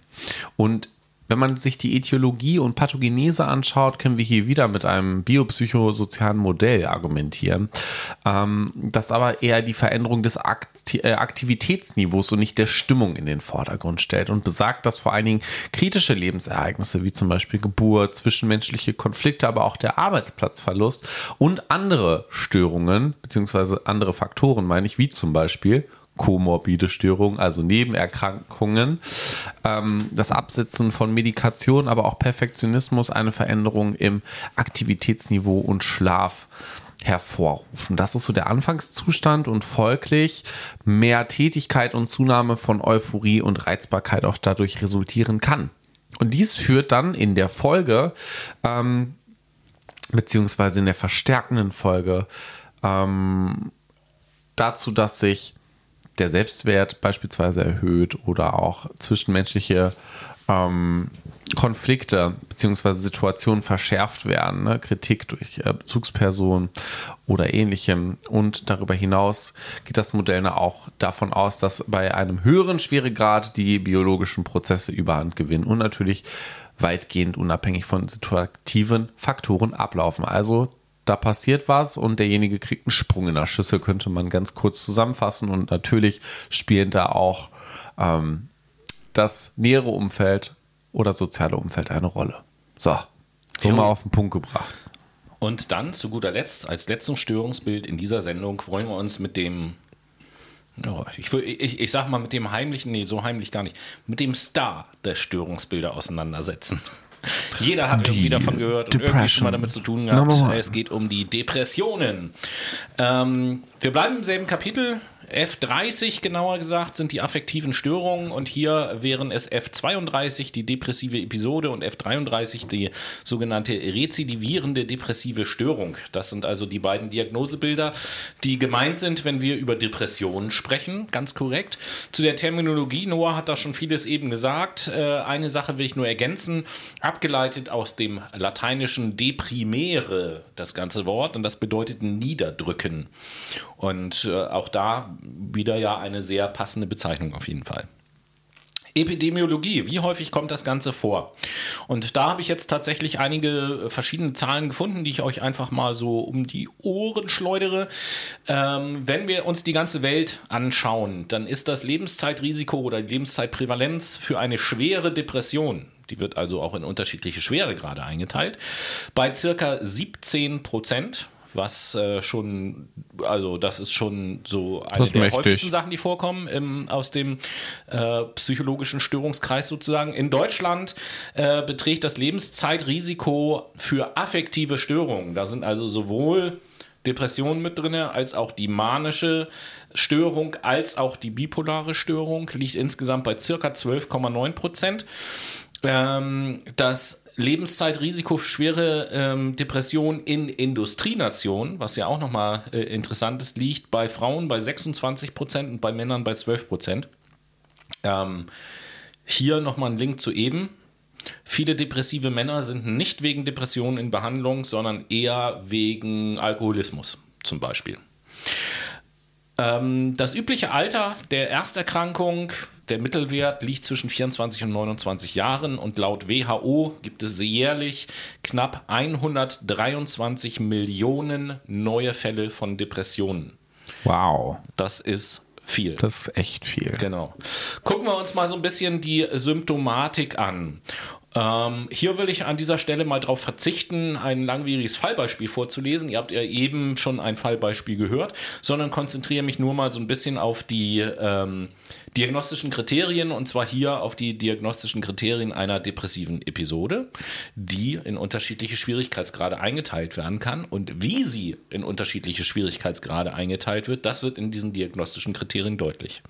Und wenn man sich die Etiologie und Pathogenese anschaut, können wir hier wieder mit einem biopsychosozialen Modell argumentieren, ähm, das aber eher die Veränderung des äh, Aktivitätsniveaus und nicht der Stimmung in den Vordergrund stellt und besagt, dass vor allen Dingen kritische Lebensereignisse wie zum Beispiel Geburt, zwischenmenschliche Konflikte, aber auch der Arbeitsplatzverlust und andere Störungen beziehungsweise andere Faktoren, meine ich, wie zum Beispiel komorbide Störungen, also Nebenerkrankungen, ähm, das Absetzen von Medikation, aber auch Perfektionismus, eine Veränderung im Aktivitätsniveau und Schlaf hervorrufen. Das ist so der Anfangszustand und folglich mehr Tätigkeit und Zunahme von Euphorie und Reizbarkeit auch dadurch resultieren kann. Und dies führt dann in der Folge, ähm, beziehungsweise in der verstärkenden Folge, ähm, dazu, dass sich der Selbstwert beispielsweise erhöht oder auch zwischenmenschliche ähm, Konflikte bzw. Situationen verschärft werden, ne? Kritik durch äh, Bezugspersonen oder ähnlichem. Und darüber hinaus geht das Modell auch davon aus, dass bei einem höheren Schweregrad die biologischen Prozesse überhand gewinnen und natürlich weitgehend unabhängig von situativen Faktoren ablaufen. Also da passiert was und derjenige kriegt einen Sprung in der Schüssel, könnte man ganz kurz zusammenfassen. Und natürlich spielen da auch ähm, das nähere Umfeld oder soziale Umfeld eine Rolle. So, mal auf den Punkt gebracht. Und dann zu guter Letzt, als letztes Störungsbild in dieser Sendung, wollen wir uns mit dem, ja, ich, ich, ich sag mal mit dem heimlichen, nee, so heimlich gar nicht, mit dem Star der Störungsbilder auseinandersetzen. Jeder hat irgendwie davon gehört und irgendwie schon mal Depression. damit zu tun gehabt. Es geht um die Depressionen. Ähm, wir bleiben im selben Kapitel. F30 genauer gesagt sind die affektiven Störungen und hier wären es F32 die depressive Episode und F33 die sogenannte rezidivierende depressive Störung. Das sind also die beiden Diagnosebilder, die gemeint sind, wenn wir über Depressionen sprechen, ganz korrekt. Zu der Terminologie, Noah hat da schon vieles eben gesagt. Äh, eine Sache will ich nur ergänzen, abgeleitet aus dem lateinischen deprimere, das ganze Wort, und das bedeutet niederdrücken. Und äh, auch da wieder ja eine sehr passende Bezeichnung auf jeden Fall. Epidemiologie, wie häufig kommt das Ganze vor? Und da habe ich jetzt tatsächlich einige verschiedene Zahlen gefunden, die ich euch einfach mal so um die Ohren schleudere. Ähm, wenn wir uns die ganze Welt anschauen, dann ist das Lebenszeitrisiko oder die Lebenszeitprävalenz für eine schwere Depression, die wird also auch in unterschiedliche Schweregrade eingeteilt, bei circa 17 Prozent. Was äh, schon, also das ist schon so eine Das der mächtig. häufigsten Sachen, die vorkommen im, aus dem äh, psychologischen Störungskreis sozusagen. In Deutschland äh, beträgt das Lebenszeitrisiko für affektive Störungen, da sind also sowohl Depression mit drin, als auch die manische Störung, als auch die bipolare Störung, liegt insgesamt bei circa 12,9 Prozent. Ähm, das Lebenszeitrisiko für schwere ähm, Depressionen in Industrienationen, was ja auch nochmal äh, interessant ist, liegt bei Frauen bei 26 Prozent und bei Männern bei 12 Prozent. Ähm, hier nochmal ein Link zu eben. Viele depressive Männer sind nicht wegen Depressionen in Behandlung, sondern eher wegen Alkoholismus zum Beispiel. Ähm, das übliche Alter der Ersterkrankung, der Mittelwert liegt zwischen 24 und 29 Jahren und laut WHO gibt es jährlich knapp 123 Millionen neue Fälle von Depressionen. Wow. Das ist viel. Das ist echt viel. Genau. Gucken wir uns mal so ein bisschen die Symptomatik an. Ähm, hier will ich an dieser Stelle mal darauf verzichten, ein langwieriges Fallbeispiel vorzulesen. Ihr habt ja eben schon ein Fallbeispiel gehört, sondern konzentriere mich nur mal so ein bisschen auf die ähm, diagnostischen Kriterien und zwar hier auf die diagnostischen Kriterien einer depressiven Episode, die in unterschiedliche Schwierigkeitsgrade eingeteilt werden kann und wie sie in unterschiedliche Schwierigkeitsgrade eingeteilt wird, das wird in diesen diagnostischen Kriterien deutlich.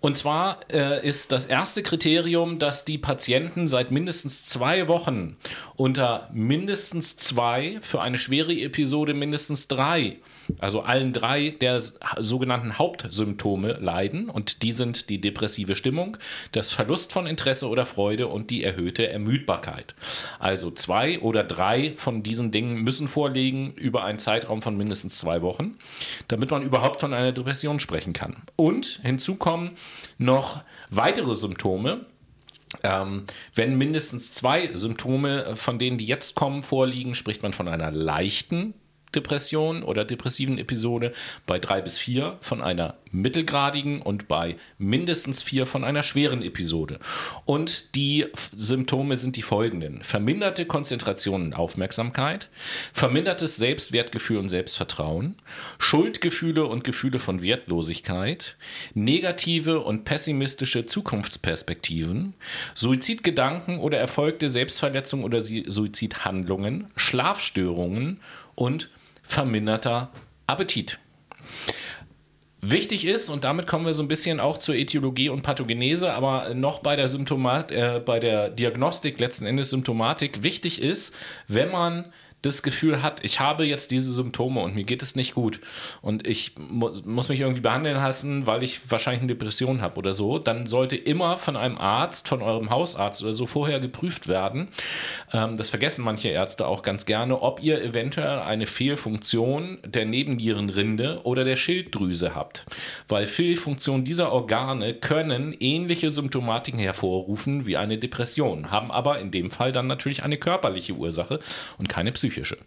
Und zwar äh, ist das erste Kriterium, dass die Patienten seit mindestens zwei Wochen unter mindestens zwei, für eine schwere Episode mindestens drei also allen drei der sogenannten Hauptsymptome leiden. Und die sind die depressive Stimmung, das Verlust von Interesse oder Freude und die erhöhte Ermüdbarkeit. Also zwei oder drei von diesen Dingen müssen vorliegen über einen Zeitraum von mindestens zwei Wochen, damit man überhaupt von einer Depression sprechen kann. Und hinzu kommen noch weitere Symptome, ähm, wenn mindestens zwei Symptome, von denen die jetzt kommen, vorliegen, spricht man von einer leichten Depression oder depressiven Episode, bei drei bis vier von einer mittelgradigen und bei mindestens vier von einer schweren Episode. Und die Symptome sind die folgenden. Verminderte Konzentration und Aufmerksamkeit, vermindertes Selbstwertgefühl und Selbstvertrauen, Schuldgefühle und Gefühle von Wertlosigkeit, negative und pessimistische Zukunftsperspektiven, Suizidgedanken oder erfolgte Selbstverletzung oder Suizidhandlungen, Schlafstörungen und verminderter Appetit. Wichtig ist, und damit kommen wir so ein bisschen auch zur Etiologie und Pathogenese, aber noch bei der Symptomat, äh, bei der Diagnostik letzten Endes Symptomatik, wichtig ist, wenn man das Gefühl hat, ich habe jetzt diese Symptome und mir geht es nicht gut und ich mu muss mich irgendwie behandeln lassen, weil ich wahrscheinlich eine Depression habe oder so, dann sollte immer von einem Arzt, von eurem Hausarzt oder so vorher geprüft werden. Ähm, das vergessen manche Ärzte auch ganz gerne, ob ihr eventuell eine Fehlfunktion der Nebennierenrinde oder der Schilddrüse habt. Weil Fehlfunktionen dieser Organe können ähnliche Symptomatiken hervorrufen wie eine Depression, haben aber in dem Fall dann natürlich eine körperliche Ursache und keine psychische psychische.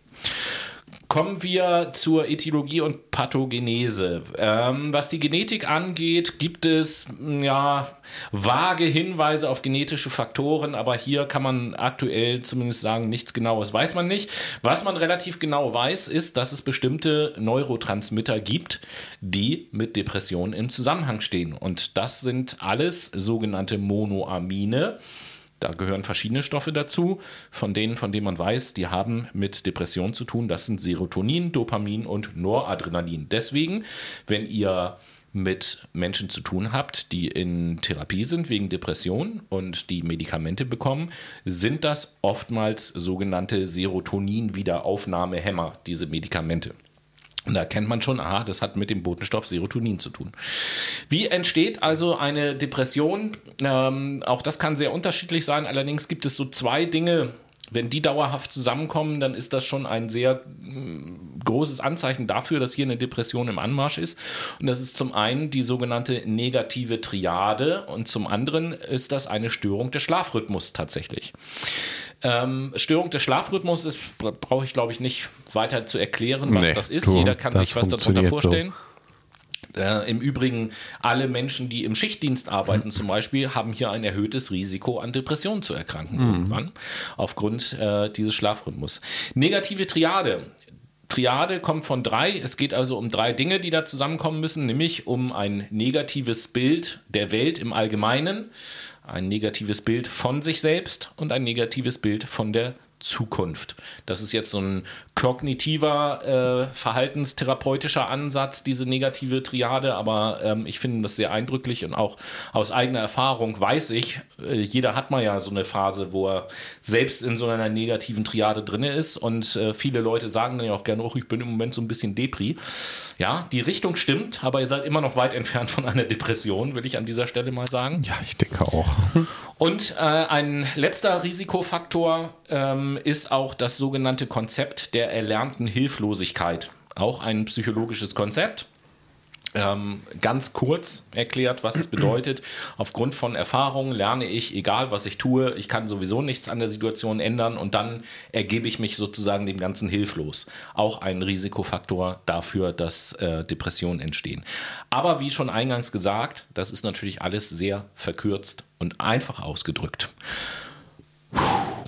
Kommen wir zur Etiologie und Pathogenese. Ähm, was die Genetik angeht, gibt es mm, ja vage Hinweise auf genetische Faktoren, aber hier kann man aktuell zumindest sagen, nichts Genaues weiß man nicht. Was man relativ genau weiß, ist, dass es bestimmte Neurotransmitter gibt, die mit Depressionen im Zusammenhang stehen. Und das sind alles sogenannte Monoamine. Da gehören verschiedene Stoffe dazu, von denen, von denen man weiß, die haben mit Depression zu tun. Das sind Serotonin, Dopamin und Noradrenalin. Deswegen, wenn ihr mit Menschen zu tun habt, die in Therapie sind wegen Depression und die Medikamente bekommen, sind das oftmals sogenannte Serotonin-Wiederaufnahmehämmer, diese Medikamente. Und da kennt man schon, aha, das hat mit dem Botenstoff Serotonin zu tun. Wie entsteht also eine Depression? Ähm, auch das kann sehr unterschiedlich sein. Allerdings gibt es so zwei Dinge, wenn die dauerhaft zusammenkommen, dann ist das schon ein sehr mm, großes Anzeichen dafür, dass hier eine Depression im Anmarsch ist. Und das ist zum einen die sogenannte negative Triade und zum anderen ist das eine Störung des Schlafrhythmus tatsächlich. Ähm, Störung des Schlafrhythmus ist, brauche ich glaube ich nicht weiter zu erklären, was nee, das ist. Du, Jeder kann sich was darunter vorstellen. So. Äh, Im Übrigen, alle Menschen, die im Schichtdienst arbeiten zum Beispiel, haben hier ein erhöhtes Risiko an Depressionen zu erkranken mhm. irgendwann, aufgrund äh, dieses Schlafrhythmus. Negative Triade. Triade kommt von drei. Es geht also um drei Dinge, die da zusammenkommen müssen, nämlich um ein negatives Bild der Welt im Allgemeinen, ein negatives Bild von sich selbst und ein negatives Bild von der Zukunft. Das ist jetzt so ein kognitiver, äh, verhaltenstherapeutischer Ansatz, diese negative Triade, aber ähm, ich finde das sehr eindrücklich und auch aus eigener Erfahrung weiß ich, äh, jeder hat mal ja so eine Phase, wo er selbst in so einer negativen Triade drin ist und äh, viele Leute sagen dann ja auch gerne, oh, ich bin im Moment so ein bisschen Depri. Ja, die Richtung stimmt, aber ihr seid immer noch weit entfernt von einer Depression, will ich an dieser Stelle mal sagen. Ja, ich denke auch. Und äh, ein letzter Risikofaktor ähm, ist auch das sogenannte Konzept der erlernten Hilflosigkeit. Auch ein psychologisches Konzept. Ähm, ganz kurz erklärt, was es bedeutet. Aufgrund von Erfahrungen lerne ich, egal was ich tue, ich kann sowieso nichts an der Situation ändern und dann ergebe ich mich sozusagen dem Ganzen hilflos. Auch ein Risikofaktor dafür, dass äh, Depressionen entstehen. Aber wie schon eingangs gesagt, das ist natürlich alles sehr verkürzt und einfach ausgedrückt. Puh.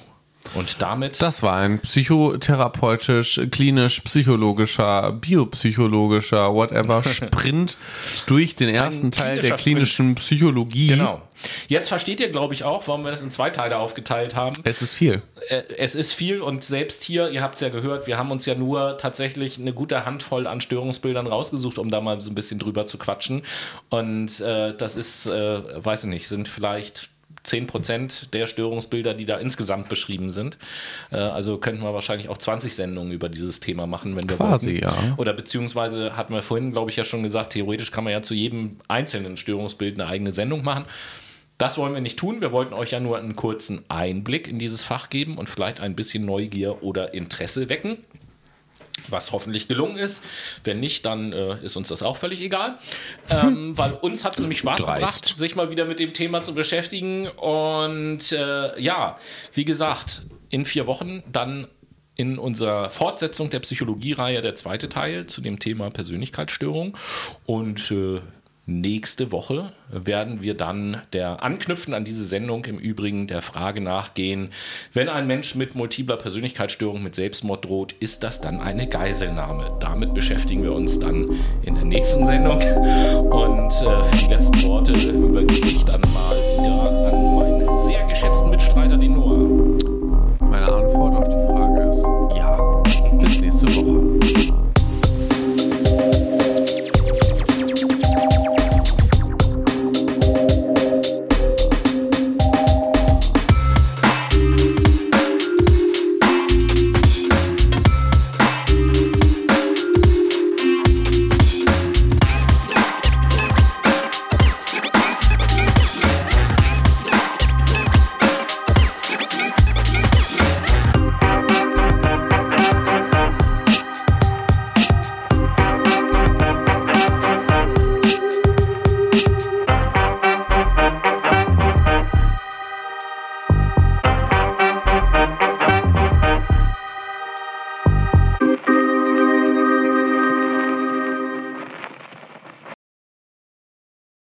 Und damit. Das war ein psychotherapeutisch, klinisch, psychologischer, biopsychologischer, whatever Sprint durch den ersten Teil der klinischen Sprint. Psychologie. Genau. Jetzt versteht ihr, glaube ich, auch, warum wir das in zwei Teile aufgeteilt haben. Es ist viel. Äh, es ist viel und selbst hier, ihr habt es ja gehört, wir haben uns ja nur tatsächlich eine gute Handvoll an Störungsbildern rausgesucht, um da mal so ein bisschen drüber zu quatschen. Und äh, das ist, äh, weiß ich nicht, sind vielleicht 10 Prozent der Störungsbilder, die da insgesamt beschrieben sind. Äh, also könnten wir wahrscheinlich auch 20 Sendungen über dieses Thema machen, wenn wir Quasi, wollten. ja. Oder beziehungsweise hatten wir vorhin, glaube ich, ja schon gesagt, theoretisch kann man ja zu jedem einzelnen Störungsbild eine eigene Sendung machen. Das wollen wir nicht tun. Wir wollten euch ja nur einen kurzen Einblick in dieses Fach geben und vielleicht ein bisschen Neugier oder Interesse wecken was hoffentlich gelungen ist. Wenn nicht, dann äh, ist uns das auch völlig egal. Ähm, weil uns hat es nämlich Spaß Dreist. gemacht, sich mal wieder mit dem Thema zu beschäftigen. Und äh, ja, wie gesagt, in vier Wochen dann in unserer Fortsetzung der Psychologie-Reihe der zweite Teil zu dem Thema Persönlichkeitsstörung. Und äh, Nächste Woche werden wir dann der Anknüpfen an diese Sendung im Übrigen der Frage nachgehen, wenn ein Mensch mit multipler Persönlichkeitsstörung mit Selbstmord droht, ist das dann eine Geiselnahme? Damit beschäftigen wir uns dann in der nächsten Sendung. Und äh, für die letzten Worte übergebe ich dann mal wieder an meinen sehr geschätzten Mitstreiter, den Noah. Meine Antwort auf die Frage ist ja. Bis nächste Woche.